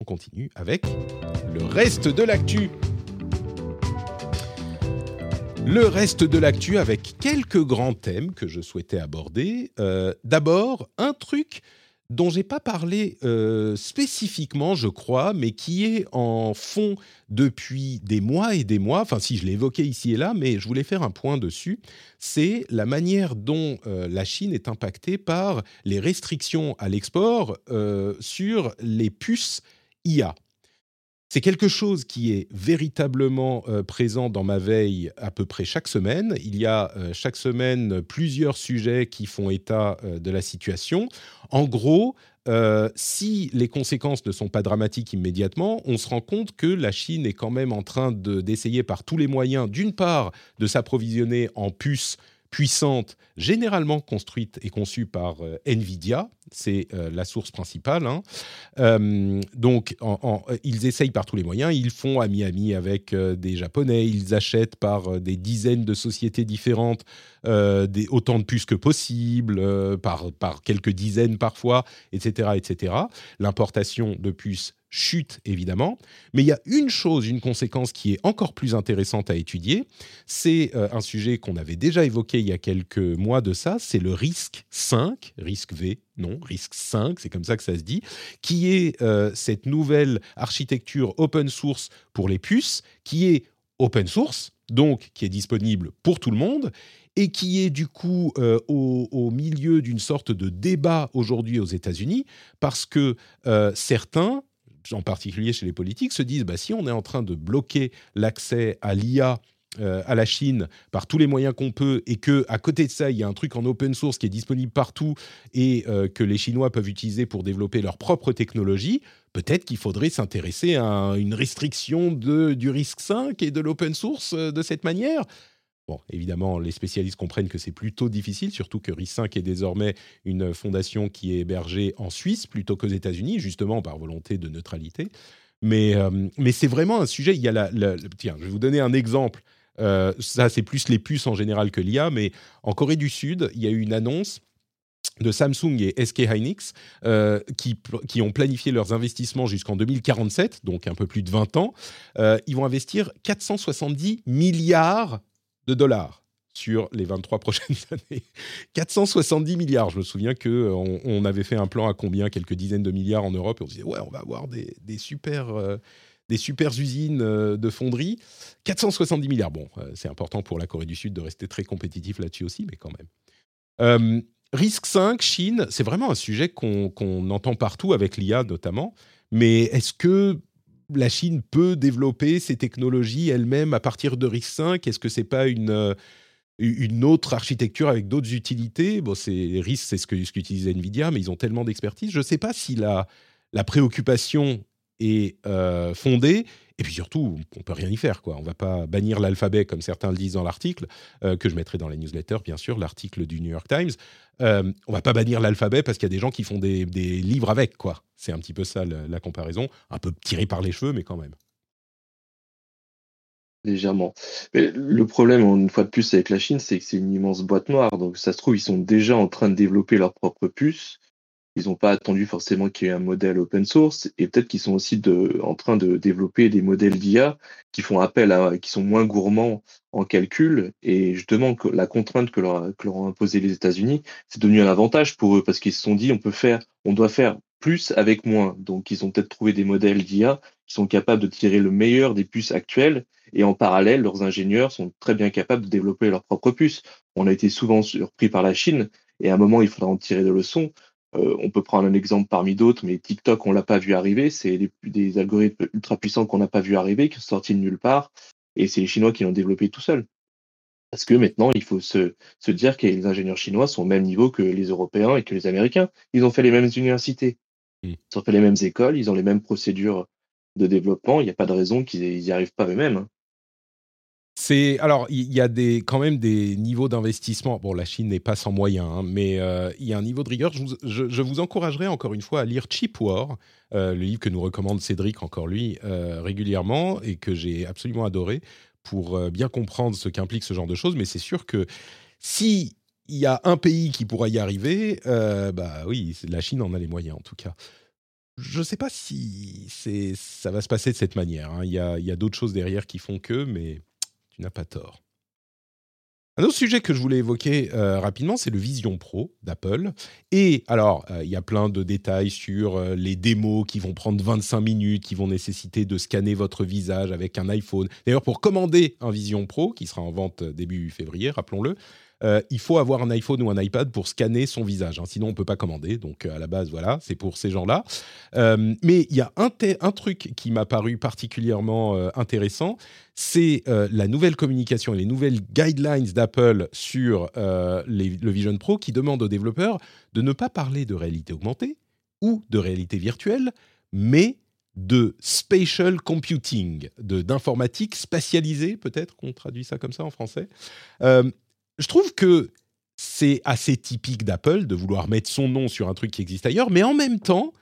On continue avec le reste de l'actu. Le reste de l'actu avec quelques grands thèmes que je souhaitais aborder. Euh, D'abord, un truc dont j'ai pas parlé euh, spécifiquement, je crois, mais qui est en fond depuis des mois et des mois. Enfin, si je l'ai évoqué ici et là, mais je voulais faire un point dessus. C'est la manière dont euh, la Chine est impactée par les restrictions à l'export sur les puces C'est quelque chose qui est véritablement euh, présent dans ma veille à peu près chaque semaine. Il y a euh, chaque semaine plusieurs sujets qui font état euh, de la situation. En gros, si les conséquences ne sont pas dramatiques immédiatement, on se rend compte que la Chine est quand même en train de- d'essayer par tous les moyens, d'une part, de s'approvisionner en puces puissantes, généralement construites et conçues par euh, Nvidia, c'est euh, la source principale. hein. Euh, donc, ils essayent par tous les moyens. Ils font à Miami avec des Japonais. Ils achètent par des dizaines de sociétés différentes euh, des, autant de puces que possible, euh, par, par quelques dizaines parfois, etc. etc. L'importation de puces chute évidemment. Mais il y a une chose, une conséquence qui est encore plus intéressante à étudier. C'est euh, un sujet qu'on avait déjà évoqué il y a quelques mois de ça. C'est le risque 5, risque V, non, risque 5, c'est comme ça que ça se dit, qui est cette nouvelle architecture open source pour les puces, qui est open source, donc qui est disponible pour tout le monde, et qui est du coup euh, au, milieu d'une sorte de débat aujourd'hui aux États-Unis, parce que euh, certains, en particulier chez les politiques, se disent bah, si on est en train de bloquer l'accès à l'IA euh, à la Chine par tous les moyens qu'on peut et que à côté de ça il y a un truc en open source qui est disponible partout et que les Chinois peuvent utiliser pour développer leur propre technologie, peut-être qu'il faudrait s'intéresser à une restriction du risque 5 et de l'open source de cette manière. Bon, évidemment, les spécialistes comprennent que c'est plutôt difficile, surtout que RIS5 est désormais une fondation qui est hébergée en Suisse plutôt qu'aux États-Unis, justement par volonté de neutralité. Mais, euh, c'est vraiment un sujet. Il y a tiens, je vais vous donner un exemple. Euh, ça, c'est plus les puces en général que l'IA, mais en Corée du Sud, il y a eu une annonce de Samsung et SK Hynix euh, qui, qui ont planifié leurs investissements jusqu'en 2047, donc un peu plus de 20 ans. Ils vont investir 470 milliards de dollars sur les 23 prochaines années. 470 milliards. Je me souviens que euh, on, avait fait un plan à combien Quelques dizaines de milliards en Europe. Et on disait, ouais, on va avoir des, super, euh, des super usines euh, de fonderie. 470 milliards. Bon, c'est important pour la Corée du Sud de rester très compétitif là-dessus aussi, mais quand même. Risque 5, Chine, c'est vraiment un sujet qu'on qu'on entend partout avec l'IA notamment. Mais est-ce que la Chine peut développer ses technologies elle-même à partir de 5 Est-ce que c'est pas une, euh, une autre architecture avec d'autres utilités? Bon, c'est RISC, c'est ce que ce qu'utilise Nvidia, mais ils ont tellement d'expertise. Je ne sais pas si la préoccupation est euh, fondée. Et puis surtout, on peut rien y faire, quoi. On va pas bannir l'alphabet comme certains le disent dans l'article euh, que je mettrai dans la newsletter, bien sûr, l'article du New York Times. Euh, on va pas bannir l'alphabet parce qu'il y a des gens qui font des, livres avec, quoi. C'est un petit peu ça la comparaison, un peu tiré par les cheveux, mais quand même. Légèrement. Le problème, une fois de plus, avec la Chine, c'est que c'est une immense boîte noire. Donc, ça se trouve, ils sont déjà en train de développer leur propre puce. Ils n'ont pas attendu forcément qu'il y ait un modèle open source. Et peut-être qu'ils sont aussi de, en train de développer des modèles d'IA qui font appel à, qui sont moins gourmands en calcul. Et justement, la contrainte que leur, que leur ont imposé les États-Unis, c'est devenu un avantage pour eux parce qu'ils se sont dit, on peut faire, on doit faire plus avec moins. Donc, ils ont peut-être trouvé des modèles d'IA qui sont capables de tirer le meilleur des puces actuelles et en parallèle, leurs ingénieurs sont très bien capables de développer leurs propres puces. On a été souvent surpris par la Chine, et à un moment, il faudra en tirer des leçons. Euh, on peut prendre un exemple parmi d'autres, mais TikTok, on l'a pas vu arriver. C'est des, algorithmes ultra puissants qu'on n'a pas vu arriver, qui sont sortis de nulle part, et c'est les Chinois qui l'ont développé tout seuls. Parce que maintenant, il faut se, se dire que les ingénieurs chinois sont au même niveau que les Européens et que les Américains. Ils ont fait les mêmes universités, ils ont fait les mêmes écoles, ils ont les mêmes procédures de développement. Il n'y a pas de raison qu'ils n'y arrivent pas eux-mêmes. C'est alors il y a des quand même des niveaux d'investissement. Bon, la Chine n'est pas sans moyens, hein, mais euh, il y a un niveau de rigueur. Je vous, je, vous, encouragerais encore une fois à lire Cheap War, euh, le livre que nous recommande Cédric encore lui euh, régulièrement et que j'ai absolument adoré pour bien comprendre ce qu'implique ce genre de choses. Mais c'est sûr que si il y a un pays qui pourra y arriver, bah oui, la Chine en a les moyens en tout cas. Je ne sais pas si ça va se passer de cette manière. Hein. Il y a, a d'autres choses derrière qui font que, mais tu n'as pas tort. Un autre sujet que je voulais évoquer euh, rapidement, c'est le Vision Pro d'Apple. Et alors, euh, il y a plein de détails sur euh, les démos qui vont prendre 25 minutes, qui vont nécessiter de scanner votre visage avec un iPhone. D'ailleurs, pour commander un Vision Pro, qui sera en vente début février, rappelons-le, euh, il faut avoir un iPhone ou un iPad pour scanner son visage. Hein. sinon, on peut pas commander. Donc, euh, à la base, voilà, c'est pour ces gens-là. Euh, mais il y a un, un, truc qui m'a paru particulièrement intéressant. C'est la nouvelle communication et les nouvelles guidelines d'Apple sur le Vision Pro qui demandent aux développeurs de ne pas parler de réalité augmentée ou de réalité virtuelle, mais de spatial computing, d'informatique spatialisée, peut-être qu'on traduit ça comme ça en français je trouve que c'est assez typique d'Apple de vouloir mettre son nom sur un truc qui existe ailleurs, mais en même temps,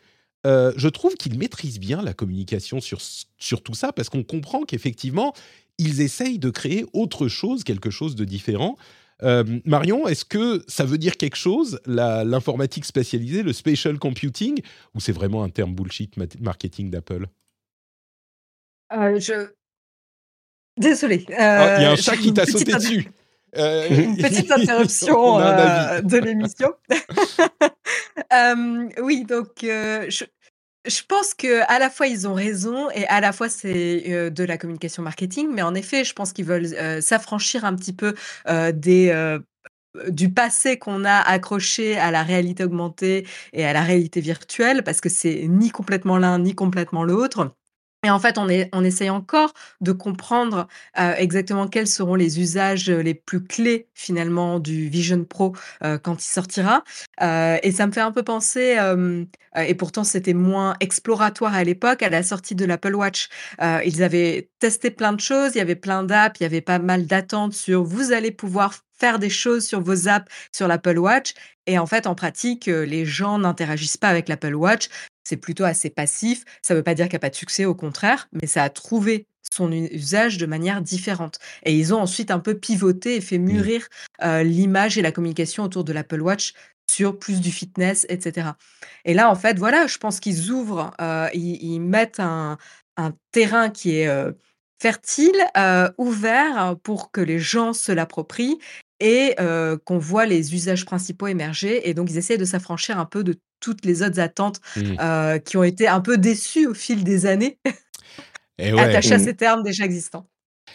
euh, je trouve qu'ils maîtrisent bien la communication sur, sur tout ça, parce qu'on comprend qu'effectivement, ils essayent de créer autre chose, quelque chose de différent. Euh, Marion, est-ce que ça veut dire quelque chose, l'informatique spécialisée, le spatial computing, ou c'est vraiment un terme bullshit marketing d'Apple? Euh, Je... Désolée. Ah, il y a un chat qui t'a sauté dessus. Euh, Une petite interruption euh, de l'émission. Euh, oui, donc je, je, pense que à la fois ils ont raison et à la fois c'est de la communication marketing, mais en effet, je pense qu'ils veulent s'affranchir un petit peu des du passé qu'on a accroché à la réalité augmentée et à la réalité virtuelle, parce que c'est ni complètement l'un ni complètement l'autre. Et en fait, on, est, essaye encore de comprendre euh, exactement quels seront les usages les plus clés finalement du Vision Pro euh, quand il sortira. Euh, et ça me fait un peu penser, et pourtant c'était moins exploratoire à l'époque, à la sortie de l'Apple Watch. ils avaient testé plein de choses, il y avait plein d'apps, il y avait pas mal d'attentes sur vous allez pouvoir faire des choses sur vos apps sur l'Apple Watch. Et en fait, en pratique, les gens n'interagissent pas avec l'Apple Watch c'est plutôt assez passif. Ça ne veut pas dire qu'il n'y a pas de succès, au contraire, mais ça a trouvé son usage de manière différente. Et ils ont ensuite un peu pivoté et fait mmh. mûrir l'image et la communication autour de l'Apple Watch sur plus du fitness, etc. Et là, en fait, voilà, je pense qu'ils ouvrent, ils, mettent un, terrain qui est fertile, ouvert pour que les gens se l'approprient et qu'on voit les usages principaux émerger. Et donc, ils essaient de s'affranchir un peu de toutes les autres attentes mmh. qui ont été un peu déçues au fil des années, attachées à ces termes déjà existants.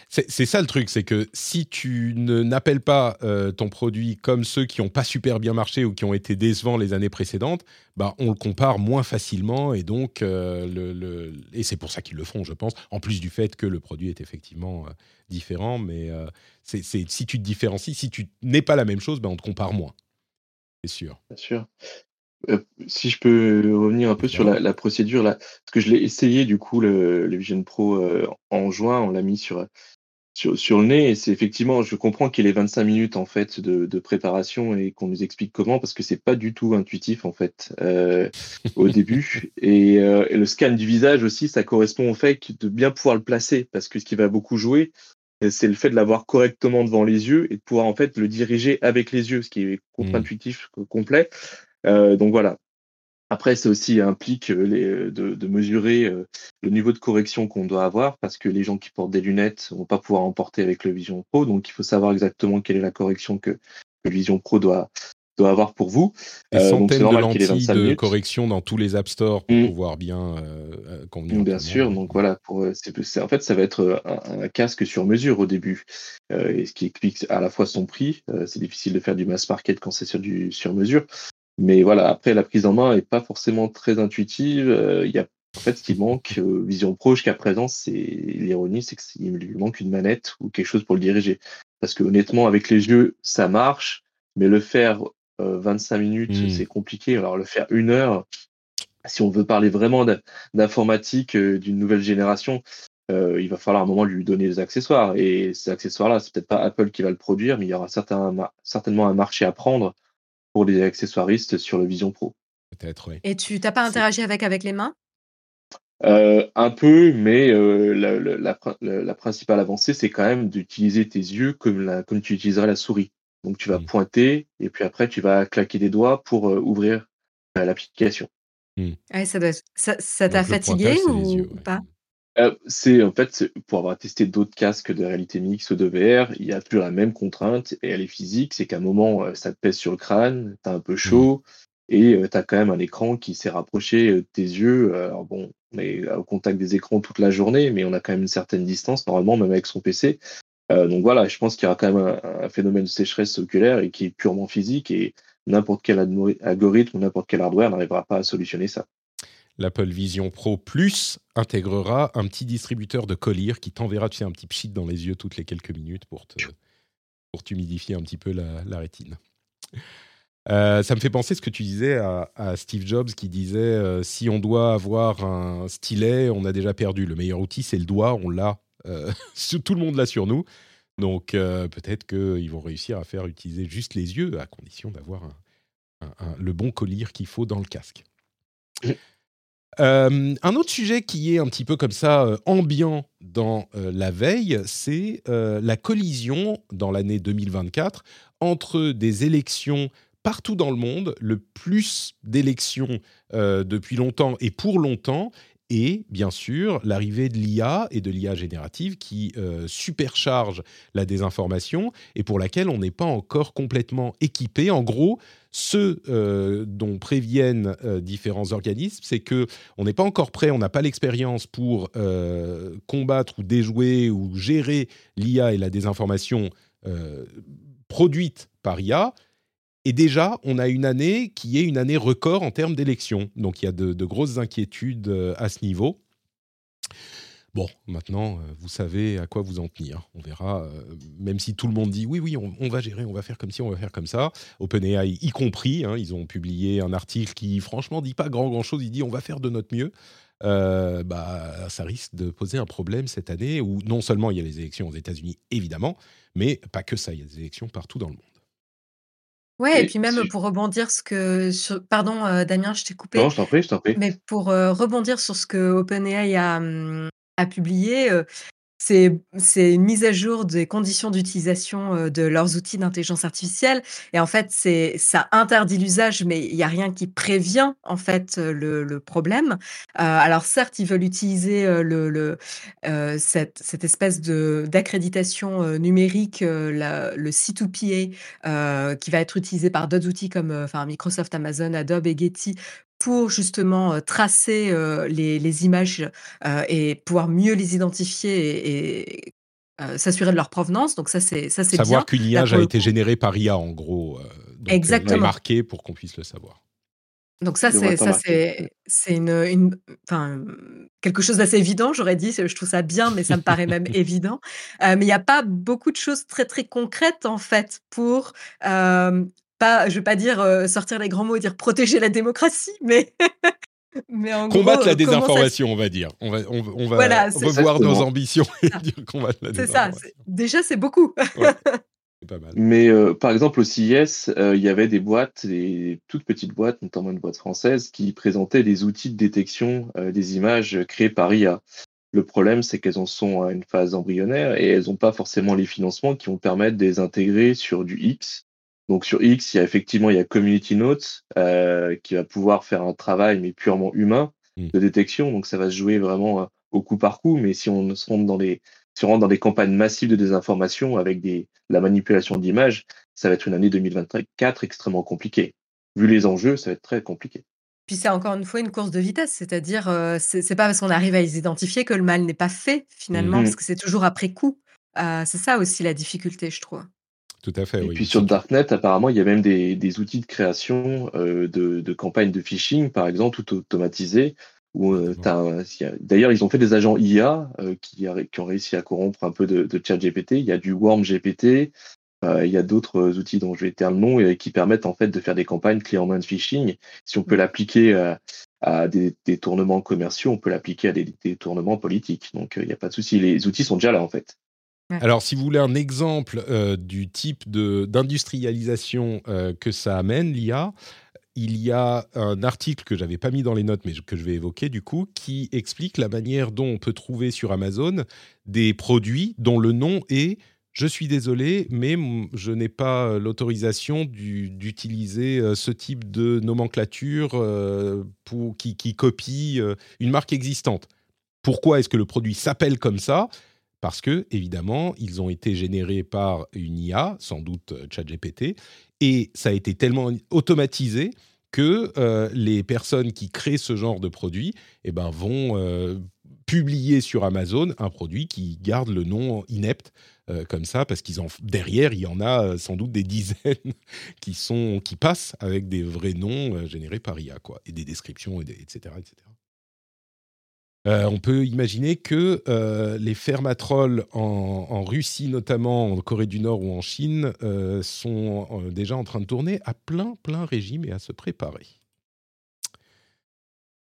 C'est ça le truc, c'est que si tu n'appelles pas ton produit comme ceux qui n'ont pas super bien marché ou qui ont été décevants les années précédentes, bah on le compare moins facilement et donc le, et c'est pour ça qu'ils le font, je pense. En plus du fait que le produit est effectivement différent, mais si tu te différencies, si tu n'es pas la même chose, bah on te compare moins. C'est sûr. Bien sûr. Si je peux revenir un peu sur la, procédure là, parce que je l'ai essayé du coup le, Vision Pro en juin, on l'a mis sur sur, sur le nez. Et c'est effectivement, je comprends qu'il y ait 25 minutes en fait de, de préparation et qu'on nous explique comment, parce que c'est pas du tout intuitif en fait euh, au début. Et, euh, et, le scan du visage aussi, ça correspond au fait de bien pouvoir le placer, parce que ce qui va beaucoup jouer, c'est le fait de l'avoir correctement devant les yeux et de pouvoir en fait le diriger avec les yeux, ce qui est contre-intuitif complet. Euh, donc voilà, après, ça aussi implique euh, les, euh, de, de, mesurer euh, le niveau de correction qu'on doit avoir parce que les gens qui portent des lunettes ne vont pas pouvoir en porter avec le Vision Pro. Donc, il faut savoir exactement quelle est la correction que le Vision Pro doit, doit avoir pour vous. Des euh, centaines de lentilles de correction dans tous les App Stores pour mmh. pouvoir bien euh, convenir. Bien sûr, donc voilà, pour, en fait, ça va être un, un, casque sur mesure au début, euh, et ce qui explique à la fois son prix. c'est difficile de faire du mass market quand c'est sur du sur mesure, mais voilà, après, la prise en main n'est pas forcément très intuitive. Euh, il y a en fait, ce qui manque, euh, Vision Pro jusqu'à présent, c'est l'ironie, c'est qu'il lui manque une manette ou quelque chose pour le diriger. Parce que honnêtement, avec les yeux, ça marche, mais le faire euh, 25 minutes, mmh. c'est compliqué. Alors le faire une heure, si on veut parler vraiment d'informatique euh, d'une nouvelle génération, euh, il va falloir à un moment lui donner des accessoires. Et ces accessoires-là, c'est peut-être pas Apple qui va le produire, mais il y aura certain, certainement un marché à prendre pour les accessoiristes sur le Vision Pro. Peut-être, oui. Et tu n'as pas interagi avec avec les mains? Euh, un peu, mais euh, la, la, la, la, principale avancée, c'est quand même d'utiliser tes yeux comme, comme tu utiliserais la souris. Donc tu vas mmh. pointer et puis après tu vas claquer des doigts pour euh, ouvrir euh, l'application. Mmh. Ouais, ça t'a ça, ça fatigué ou yeux, ouais. pas? Euh, c'est en fait pour avoir testé d'autres casques de réalité mixte ou de VR, il y a toujours la même contrainte et elle est physique, c'est qu'à un moment euh, ça te pèse sur le crâne, t'as un peu chaud mmh. et euh, t'as quand même un écran qui s'est rapproché de tes yeux. Alors bon, on est au contact des écrans toute la journée, mais on a quand même une certaine distance normalement, même avec son PC. Euh, donc voilà, je pense qu'il y aura quand même un, un, phénomène de sécheresse oculaire et qui est purement physique et n'importe quel algorithme ou n'importe quel hardware n'arrivera pas à solutionner ça l'Apple Vision Pro Plus intégrera un petit distributeur de collyre qui t'enverra, tu sais, un petit pchit dans les yeux toutes les quelques minutes pour pour t'humidifier un petit peu la, la rétine. Euh, ça me fait penser ce que tu disais à, Steve Jobs qui disait euh, si on doit avoir un stylet, on a déjà perdu. Le meilleur outil, c'est le doigt, on l'a. Euh, tout le monde l'a sur nous. Donc peut-être qu'ils vont réussir à faire utiliser juste les yeux à condition d'avoir le bon collier qu'il faut dans le casque. Euh, un autre sujet qui est un petit peu comme ça euh, ambiant dans euh, la veille, c'est la collision dans l'année 2024 entre des élections partout dans le monde, le plus d'élections depuis longtemps et pour longtemps, et bien sûr l'arrivée de l'IA et de l'IA générative qui euh, supercharge la désinformation et pour laquelle on n'est pas encore complètement équipé. En gros, ce euh, dont préviennent euh, différents organismes, c'est que on n'est pas encore prêt, on n'a pas l'expérience pour combattre ou déjouer ou gérer l'IA et la désinformation produite par IA. Et déjà, on a une année qui est une année record en termes d'élections. Donc il y a de, grosses inquiétudes euh, à ce niveau. Bon, maintenant, euh, vous savez à quoi vous en tenir. On verra, euh, même si tout le monde dit oui, oui, on, va gérer, on va faire comme ci, on va faire comme ça. OpenAI y compris, hein, ils ont publié un article qui, franchement, dit pas grand, grand chose. Il dit on va faire de notre mieux. Bah, ça risque de poser un problème cette année où non seulement il y a les élections aux États-Unis, évidemment, mais pas que ça, il y a des élections partout dans le monde. Ouais, et, et puis même si... pour rebondir ce que sur... pardon euh, Damien, je t'ai coupé. Non, je t'en prie, je t'en prie. Mais pour euh, rebondir sur ce que OpenAI a, hum, a publié, euh, c'est une mise à jour des conditions d'utilisation euh, de leurs outils d'intelligence artificielle. Et en fait, ça interdit l'usage, mais il n'y a rien qui prévient en fait euh, le, problème. Euh, alors certes, ils veulent utiliser le, cette, cette, espèce d'accréditation numérique, le C2PA, qui va être utilisé par d'autres outils comme enfin Microsoft, Amazon, Adobe et Getty pour justement tracer les, les, images et pouvoir mieux les identifier et, et s'assurer de leur provenance. Donc ça, c'est ça, c'est savoir qu'une image a été générée par IA en gros. Donc, Exactement. marqué pour qu'on puisse le savoir. Donc ça, c'est ça, c'est c'est une, une, enfin quelque chose d'assez évident, j'aurais dit. Je trouve ça bien, mais ça me paraît même évident. Euh, mais il n'y a pas beaucoup de choses très très concrètes en fait pour euh, pas, je vais pas dire euh, sortir les grands mots et dire protéger la démocratie, mais combattre la désinformation, on va dire. On va, on, va revoir nos ambitions et dire combattre la désinformation. C'est ça. Déjà, c'est beaucoup. Pas mal. Mais euh, par exemple, au CIS, euh, il y avait des boîtes, des toutes petites boîtes, notamment une boîte française, qui présentaient des outils de détection euh, des images créés par IA. Le problème, c'est qu'elles en sont à une phase embryonnaire et elles n'ont pas forcément les financements qui vont permettre de les intégrer sur du X. Donc sur X, il y a effectivement il y a Community Notes qui va pouvoir faire un travail mais purement humain mmh. de détection. Donc ça va se jouer vraiment au coup par coup. Mais si on se rentre dans les si on rentre dans des campagnes massives de désinformation avec des, la manipulation d'images, ça va être une année 2024 extrêmement compliquée. Vu les enjeux, ça va être très compliqué. Puis c'est encore une fois une course de vitesse, c'est-à-dire euh, c'est pas parce qu'on arrive à les identifier que le mal n'est pas fait finalement, mmh parce que c'est toujours après coup. Euh, c'est ça aussi la difficulté, je trouve. Tout à fait. Et puis sur Darknet, apparemment, il y a même des, des outils de création euh, de, de, campagnes de phishing, par exemple, tout automatisées, euh, d'ailleurs, ils ont fait des agents IA euh, qui, qui, ont réussi à corrompre un peu de, de chat GPT. Il y a du Worm GPT, euh, il y a d'autres outils dont je vais taire le nom et qui permettent en fait de faire des campagnes clé en main de phishing. Si on peut l'appliquer à, des, tournements commerciaux, on peut l'appliquer à des, tournements politiques. Donc il n'y a pas de souci. Les outils sont déjà là en fait. Alors, si vous voulez un exemple du type d'industrialisation que ça amène, l'IA, il y a un article que j'avais pas mis dans les notes, mais que je vais évoquer du coup, qui explique la manière dont on peut trouver sur Amazon des produits dont le nom est je suis désolé, mais je n'ai pas l'autorisation d'utiliser euh, ce type de nomenclature euh, pour, qui, copie euh, une marque existante. Pourquoi est-ce que le produit s'appelle comme ça? Parce que, évidemment, ils ont été générés par une IA, sans doute ChatGPT, et ça a été tellement automatisé que euh, les personnes qui créent ce genre de produit eh ben, vont euh, publier sur Amazon un produit qui garde le nom inepte euh, comme ça, parce qu'ils derrière, il y en a sans doute des dizaines qui, sont, qui passent avec des vrais noms générés par IA, quoi, et des descriptions, etc., etc. Euh, on peut imaginer que euh, les fermatrolls en, Russie, notamment en Corée du Nord ou en Chine, euh, sont déjà en train de tourner à plein, plein régime et à se préparer.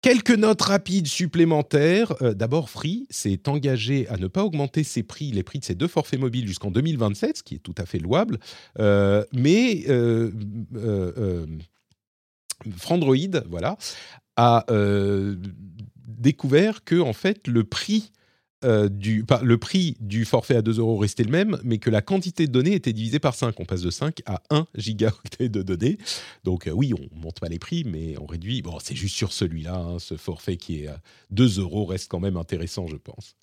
Quelques notes rapides supplémentaires. D'abord, Free s'est engagé à ne pas augmenter ses prix, les prix de ses deux forfaits mobiles jusqu'en 2027, ce qui est tout à fait louable. mais Frandroid, voilà, a découvert que en fait le prix euh, du, le prix du forfait à 2 euros restait le même, mais que la quantité de données était divisée par 5. On passe de 5 à 1 gigaoctet de données. Donc euh, oui, on monte pas les prix, mais on réduit. Bon, c'est juste sur celui-là, hein, ce forfait qui est à 2 euros reste quand même intéressant, je pense.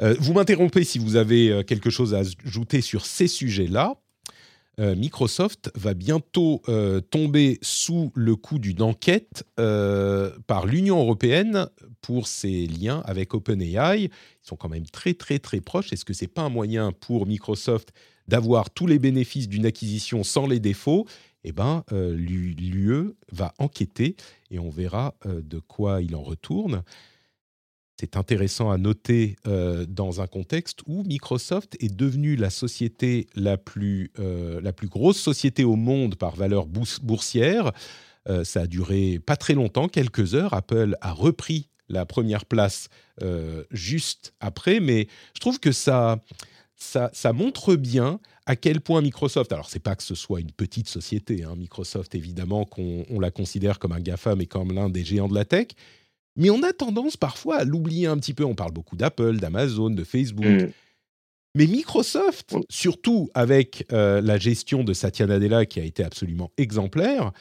Euh, vous m'interrompez si vous avez quelque chose à ajouter sur ces sujets-là. Euh, Microsoft va bientôt euh, tomber sous le coup d'une enquête euh, par l'Union européenne pour ses liens avec OpenAI. Ils sont quand même très très très proches. Est-ce que c'est pas un moyen pour Microsoft d'avoir tous les bénéfices d'une acquisition sans les défauts? Eh ben, l'UE va enquêter et on verra de quoi il en retourne c'est intéressant à noter euh, dans un contexte où Microsoft est devenue la société la plus, euh, la plus grosse société au monde par valeur boursière. Euh, ça a duré pas très longtemps, quelques heures. Apple a repris la première place juste après, mais je trouve que ça, ça, montre bien à quel point Microsoft, alors c'est pas que ce soit une petite société, hein, Microsoft évidemment qu'on la considère comme un GAFAM et comme l'un des géants de la tech, mais on a tendance parfois à l'oublier un petit peu. On parle beaucoup d'Apple, d'Amazon, de Facebook. Mm. Mais Microsoft, surtout avec euh, la gestion de Satya Nadella qui a été absolument exemplaire,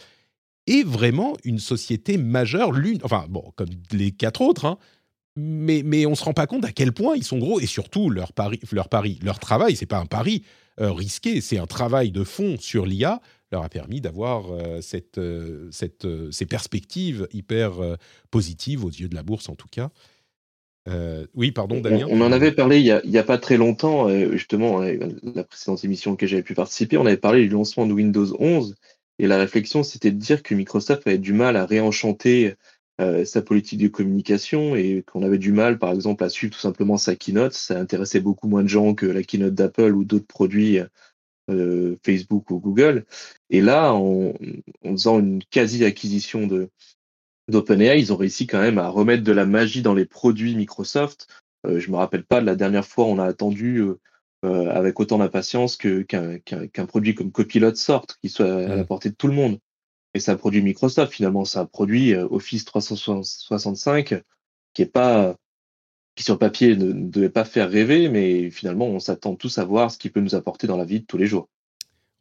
est vraiment une société majeure, l'une, enfin bon, comme les quatre autres, hein, mais, mais on ne se rend pas compte à quel point ils sont gros et surtout leur pari, leur, pari, leur travail, c'est pas un pari euh, risqué, c'est un travail de fond sur l'IA leur a permis d'avoir euh, cette, euh, cette, euh, ces perspectives hyper positives aux yeux de la bourse en tout cas. oui, pardon, Damien. On, en avait parlé il n'y a, pas très longtemps, justement, la précédente émission que j'avais pu participer, on avait parlé du lancement de Windows 11, et la réflexion, c'était de dire que Microsoft avait du mal à réenchanter sa politique de communication et qu'on avait du mal, par exemple, à suivre tout simplement sa keynote. Ça intéressait beaucoup moins de gens que la keynote d'Apple ou d'autres produits euh, Facebook ou Google. Et là, en, faisant une quasi-acquisition de, d'OpenAI, ils ont réussi quand même à remettre de la magie dans les produits Microsoft. Euh, je me rappelle pas de la dernière fois on a attendu euh, euh, avec autant d'impatience qu'un produit comme Copilot sorte, qui soit à la portée de tout le monde. Et c'est un produit Microsoft finalement, c'est un produit Office 365 qui est pas qui sur papier ne, devait pas faire rêver, mais finalement on s'attend tous à voir ce qu'il peut nous apporter dans la vie de tous les jours.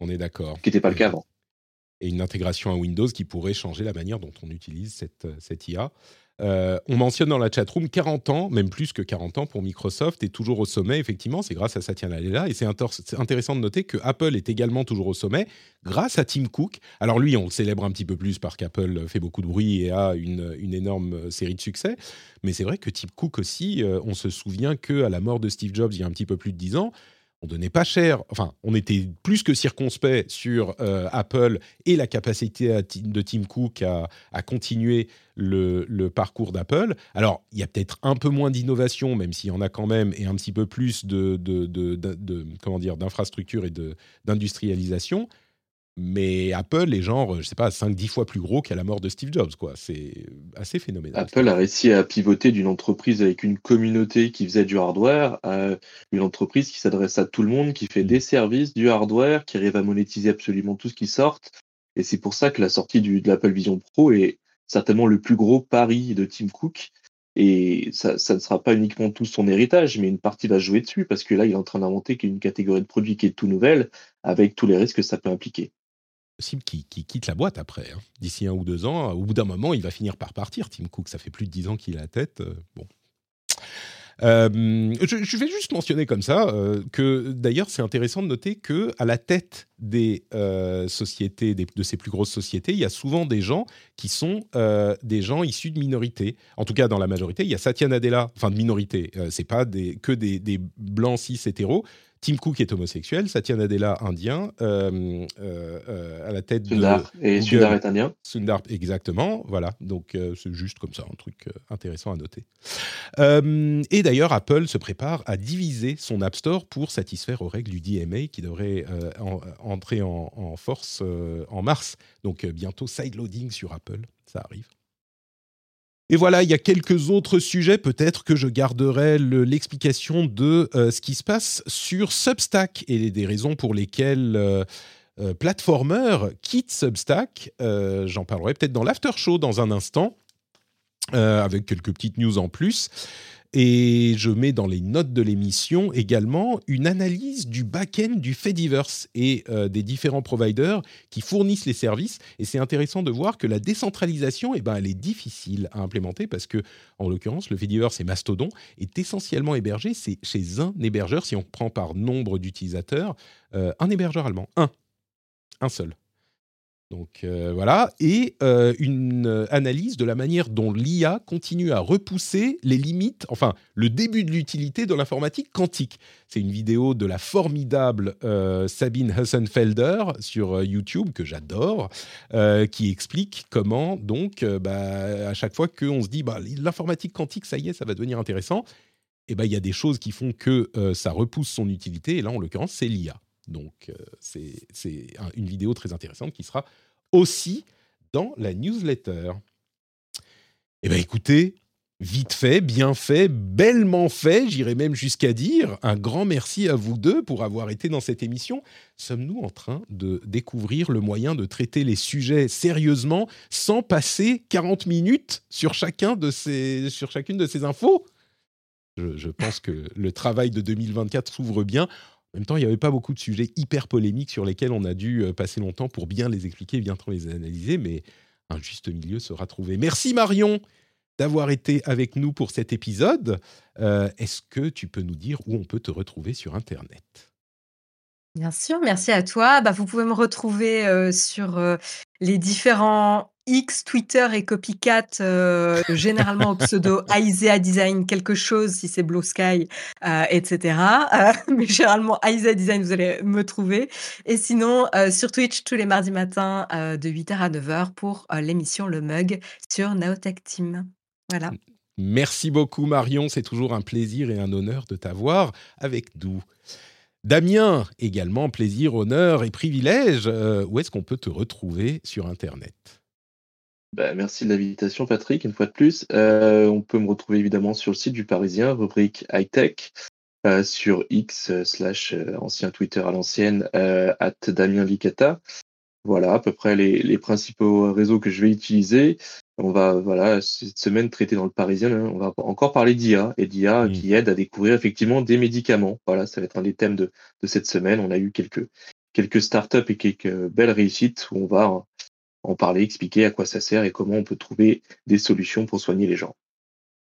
On est d'accord. Ce qui n'était pas le cas avant et une intégration à Windows qui pourrait changer la manière dont on utilise cette, euh, cette IA. Euh, on mentionne dans la chatroom 40 ans, même plus que 40 ans pour Microsoft, et toujours au sommet, effectivement, c'est grâce à Satya Nadella. Et c'est intéressant de noter que Apple est également toujours au sommet grâce à Tim Cook. Alors lui, on le célèbre un petit peu plus parce qu'Apple fait beaucoup de bruit et a une, énorme série de succès. Mais c'est vrai que Tim Cook aussi, euh, on se souvient qu'à la mort de Steve Jobs il y a un petit peu plus de 10 ans, on donnait pas cher, enfin, on était plus que circonspect sur euh, Apple et la capacité de Tim Cook à, continuer le, parcours d'Apple. Alors, il y a peut-être un peu moins d'innovation, même s'il y en a quand même, et un petit peu plus de, de comment dire, d'infrastructure et d'industrialisation. Mais Apple est genre, je sais pas, 5-10 fois plus gros qu'à la mort de Steve Jobs, quoi. C'est assez phénoménal. Apple a réussi à pivoter d'une entreprise avec une communauté qui faisait du hardware à une entreprise qui s'adresse à tout le monde, qui fait mm. des services, du hardware, qui arrive à monétiser absolument tout ce qui sort. Et c'est pour ça que la sortie du, de l'Apple Vision Pro est certainement le plus gros pari de Tim Cook. Et ça, ça, ne sera pas uniquement tout son héritage, mais une partie va jouer dessus, parce que là, il est en train d'inventer une catégorie de produits qui est tout nouvelle, avec tous les risques que ça peut impliquer possible qu'il quitte la boîte après. Hein. D'ici un ou deux ans, au bout d'un moment, il va finir par partir. Tim Cook, ça fait plus de dix ans qu'il a la tête. Euh, bon. Euh, je, vais juste mentionner comme ça euh, que d'ailleurs c'est intéressant de noter que à la tête des sociétés, de ces plus grosses sociétés, il y a souvent des gens qui sont des gens issus de minorités. En tout cas, dans la majorité, il y a Satya Nadella, enfin de minorité. c'est pas que des, des blancs cis hétéros. Tim Cook est homosexuel, Satya Nadella indien, euh, euh, euh, à la tête Sundar, de. Et Sundar est indien Sundar, exactement, voilà. Donc c'est juste comme ça, un truc intéressant à noter. et d'ailleurs, Apple se prépare à diviser son App Store pour satisfaire aux règles du DMA qui devrait entrer en, en force en mars. Donc bientôt, sideloading sur Apple, ça arrive. Et voilà, il y a quelques autres sujets peut-être que je garderai l'explication de euh, ce qui se passe sur Substack et des raisons pour lesquelles euh, euh, Platformer quitte Substack. J'en parlerai peut-être dans l'after show dans un instant. avec quelques petites news en plus. Et je mets dans les notes de l'émission également une analyse du back-end du Fediverse et euh, des différents providers qui fournissent les services. Et c'est intéressant de voir que la décentralisation, eh ben, elle est difficile à implémenter parce que, en l'occurrence, le Fediverse et Mastodon est essentiellement hébergé c'est chez un hébergeur, si on prend par nombre d'utilisateurs, euh, un hébergeur allemand, un, un seul. Donc euh, voilà, et euh, une euh, analyse de la manière dont l'IA continue à repousser les limites, enfin le début de l'utilité de l'informatique quantique. C'est une vidéo de la formidable Sabine Hussenfelder sur YouTube que j'adore, qui explique comment donc bah, à chaque fois qu'on se dit bah, l'informatique quantique, ça y est, ça va devenir intéressant, et eh ben il y a des choses qui font que ça repousse son utilité, et là en l'occurrence c'est l'IA. Donc, c'est une vidéo très intéressante qui sera aussi dans la newsletter. Eh bien, écoutez, vite fait, bien fait, bellement fait, j'irais même jusqu'à dire un grand merci à vous deux pour avoir été dans cette émission. Sommes-nous en train de découvrir le moyen de traiter les sujets sérieusement sans passer 40 minutes sur, chacun de ces, sur chacune de ces infos? Je pense que le travail de 2024 s'ouvre bien. En même temps, il n'y avait pas beaucoup de sujets hyper polémiques sur lesquels on a dû euh, passer longtemps pour bien les expliquer, bien les analyser, mais un juste milieu sera trouvé. Merci Marion d'avoir été avec nous pour cet épisode. Euh, est-ce que tu peux nous dire où on peut te retrouver sur Internet? Bien sûr, merci à toi. Bah, vous pouvez me retrouver euh, sur les différents X, Twitter et Copycat, euh, généralement au pseudo Aisea Design quelque chose, si c'est Blue Sky, euh, etc. Euh, mais généralement Aisea Design, vous allez me trouver. Et sinon, sur Twitch, tous les mardis matins, de 8h à 9h pour l'émission Le Mug sur Naotech Team. Voilà. Merci beaucoup Marion, c'est toujours un plaisir et un honneur de t'avoir avec nous. Damien, également plaisir, honneur et privilège. où est-ce qu'on peut te retrouver sur Internet? Bah, merci de l'invitation, Patrick, une fois de plus. Euh, on peut me retrouver évidemment sur le site du Parisien, rubrique high-tech, euh, sur X euh, slash ancien Twitter à l'ancienne, at Damien Licata. Voilà, à peu près les, les, principaux réseaux que je vais utiliser. On va, voilà, cette semaine traiter dans le Parisien, hein, on va encore parler d'IA et d'IA mmh. qui aide à découvrir effectivement des médicaments. Voilà, ça va être un des thèmes de, de cette semaine. On a eu quelques, quelques startups et quelques belles réussites où on va en parler, expliquer à quoi ça sert et comment on peut trouver des solutions pour soigner les gens.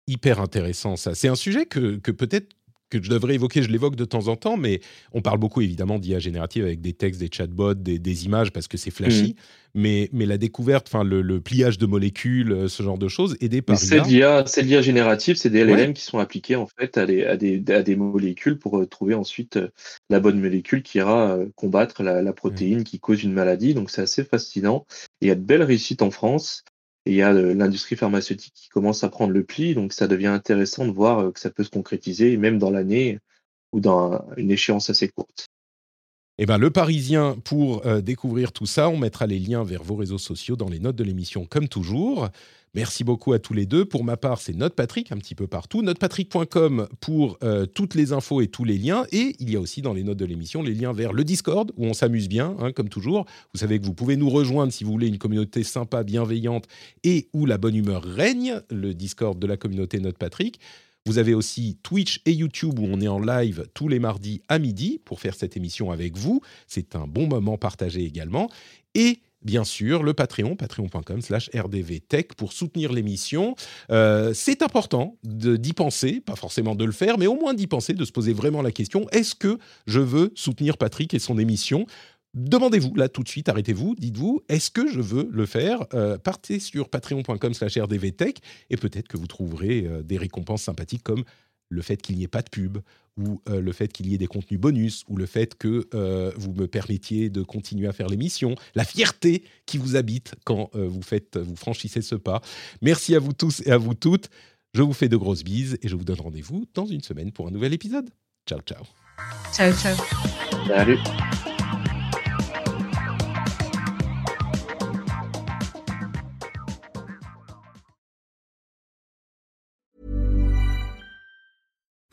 Hyper intéressant ça. C'est un sujet que, que peut-être que je devrais évoquer, je l'évoque de temps en temps, mais on parle beaucoup évidemment d'IA générative avec des textes, des chatbots, des, des images parce que c'est flashy, mmh. mais, mais la découverte, enfin le, pliage de molécules, euh, ce genre de choses, aidé par C'est l'IA, c'est l'IA générative, c'est des LLM qui sont appliqués en fait à des, à des, à des molécules pour euh, trouver ensuite euh, la bonne molécule qui ira combattre la, la protéine mmh. qui cause une maladie. Donc c'est assez fascinant. il y a de belles réussites en France. Et il y a l'industrie pharmaceutique qui commence à prendre le pli, donc ça devient intéressant de voir euh, que ça peut se concrétiser, même dans l'année ou dans une échéance assez courte. Eh ben, le Parisien, pour euh, découvrir tout ça, on mettra les liens vers vos réseaux sociaux dans les notes de l'émission, comme toujours. Merci beaucoup à tous les deux. Pour ma part, c'est NotePatrick un petit peu partout. Notepatrick.com pour euh, toutes les infos et tous les liens. Et il y a aussi dans les notes de l'émission les liens vers le Discord où on s'amuse bien, hein, comme toujours. Vous savez que vous pouvez nous rejoindre si vous voulez une communauté sympa, bienveillante et où la bonne humeur règne. Le Discord de la communauté NotePatrick. Vous avez aussi Twitch et YouTube où on est en live tous les mardis à midi pour faire cette émission avec vous. C'est un bon moment partagé également. Et bien sûr, le Patreon, patreon.com slash rdvtech pour soutenir l'émission. Euh, c'est important d'y penser, pas forcément de le faire, mais au moins d'y penser, de se poser vraiment la question, est-ce que je veux soutenir Patrick et son émission? Demandez-vous là tout de suite, arrêtez-vous, dites-vous, est-ce que je veux le faire? Euh, Partez sur patreon.com slash rdvtech et peut-être que vous trouverez euh, des récompenses sympathiques comme le fait qu'il n'y ait pas de pub, ou euh, le fait qu'il y ait des contenus bonus, ou le fait que euh, vous me permettiez de continuer à faire l'émission, la fierté qui vous habite quand euh, vous, faites, vous franchissez ce pas. Merci à vous tous et à vous toutes. Je vous fais de grosses bises et je vous donne rendez-vous dans une semaine pour un nouvel épisode. Ciao, ciao. Ciao, ciao. Salut.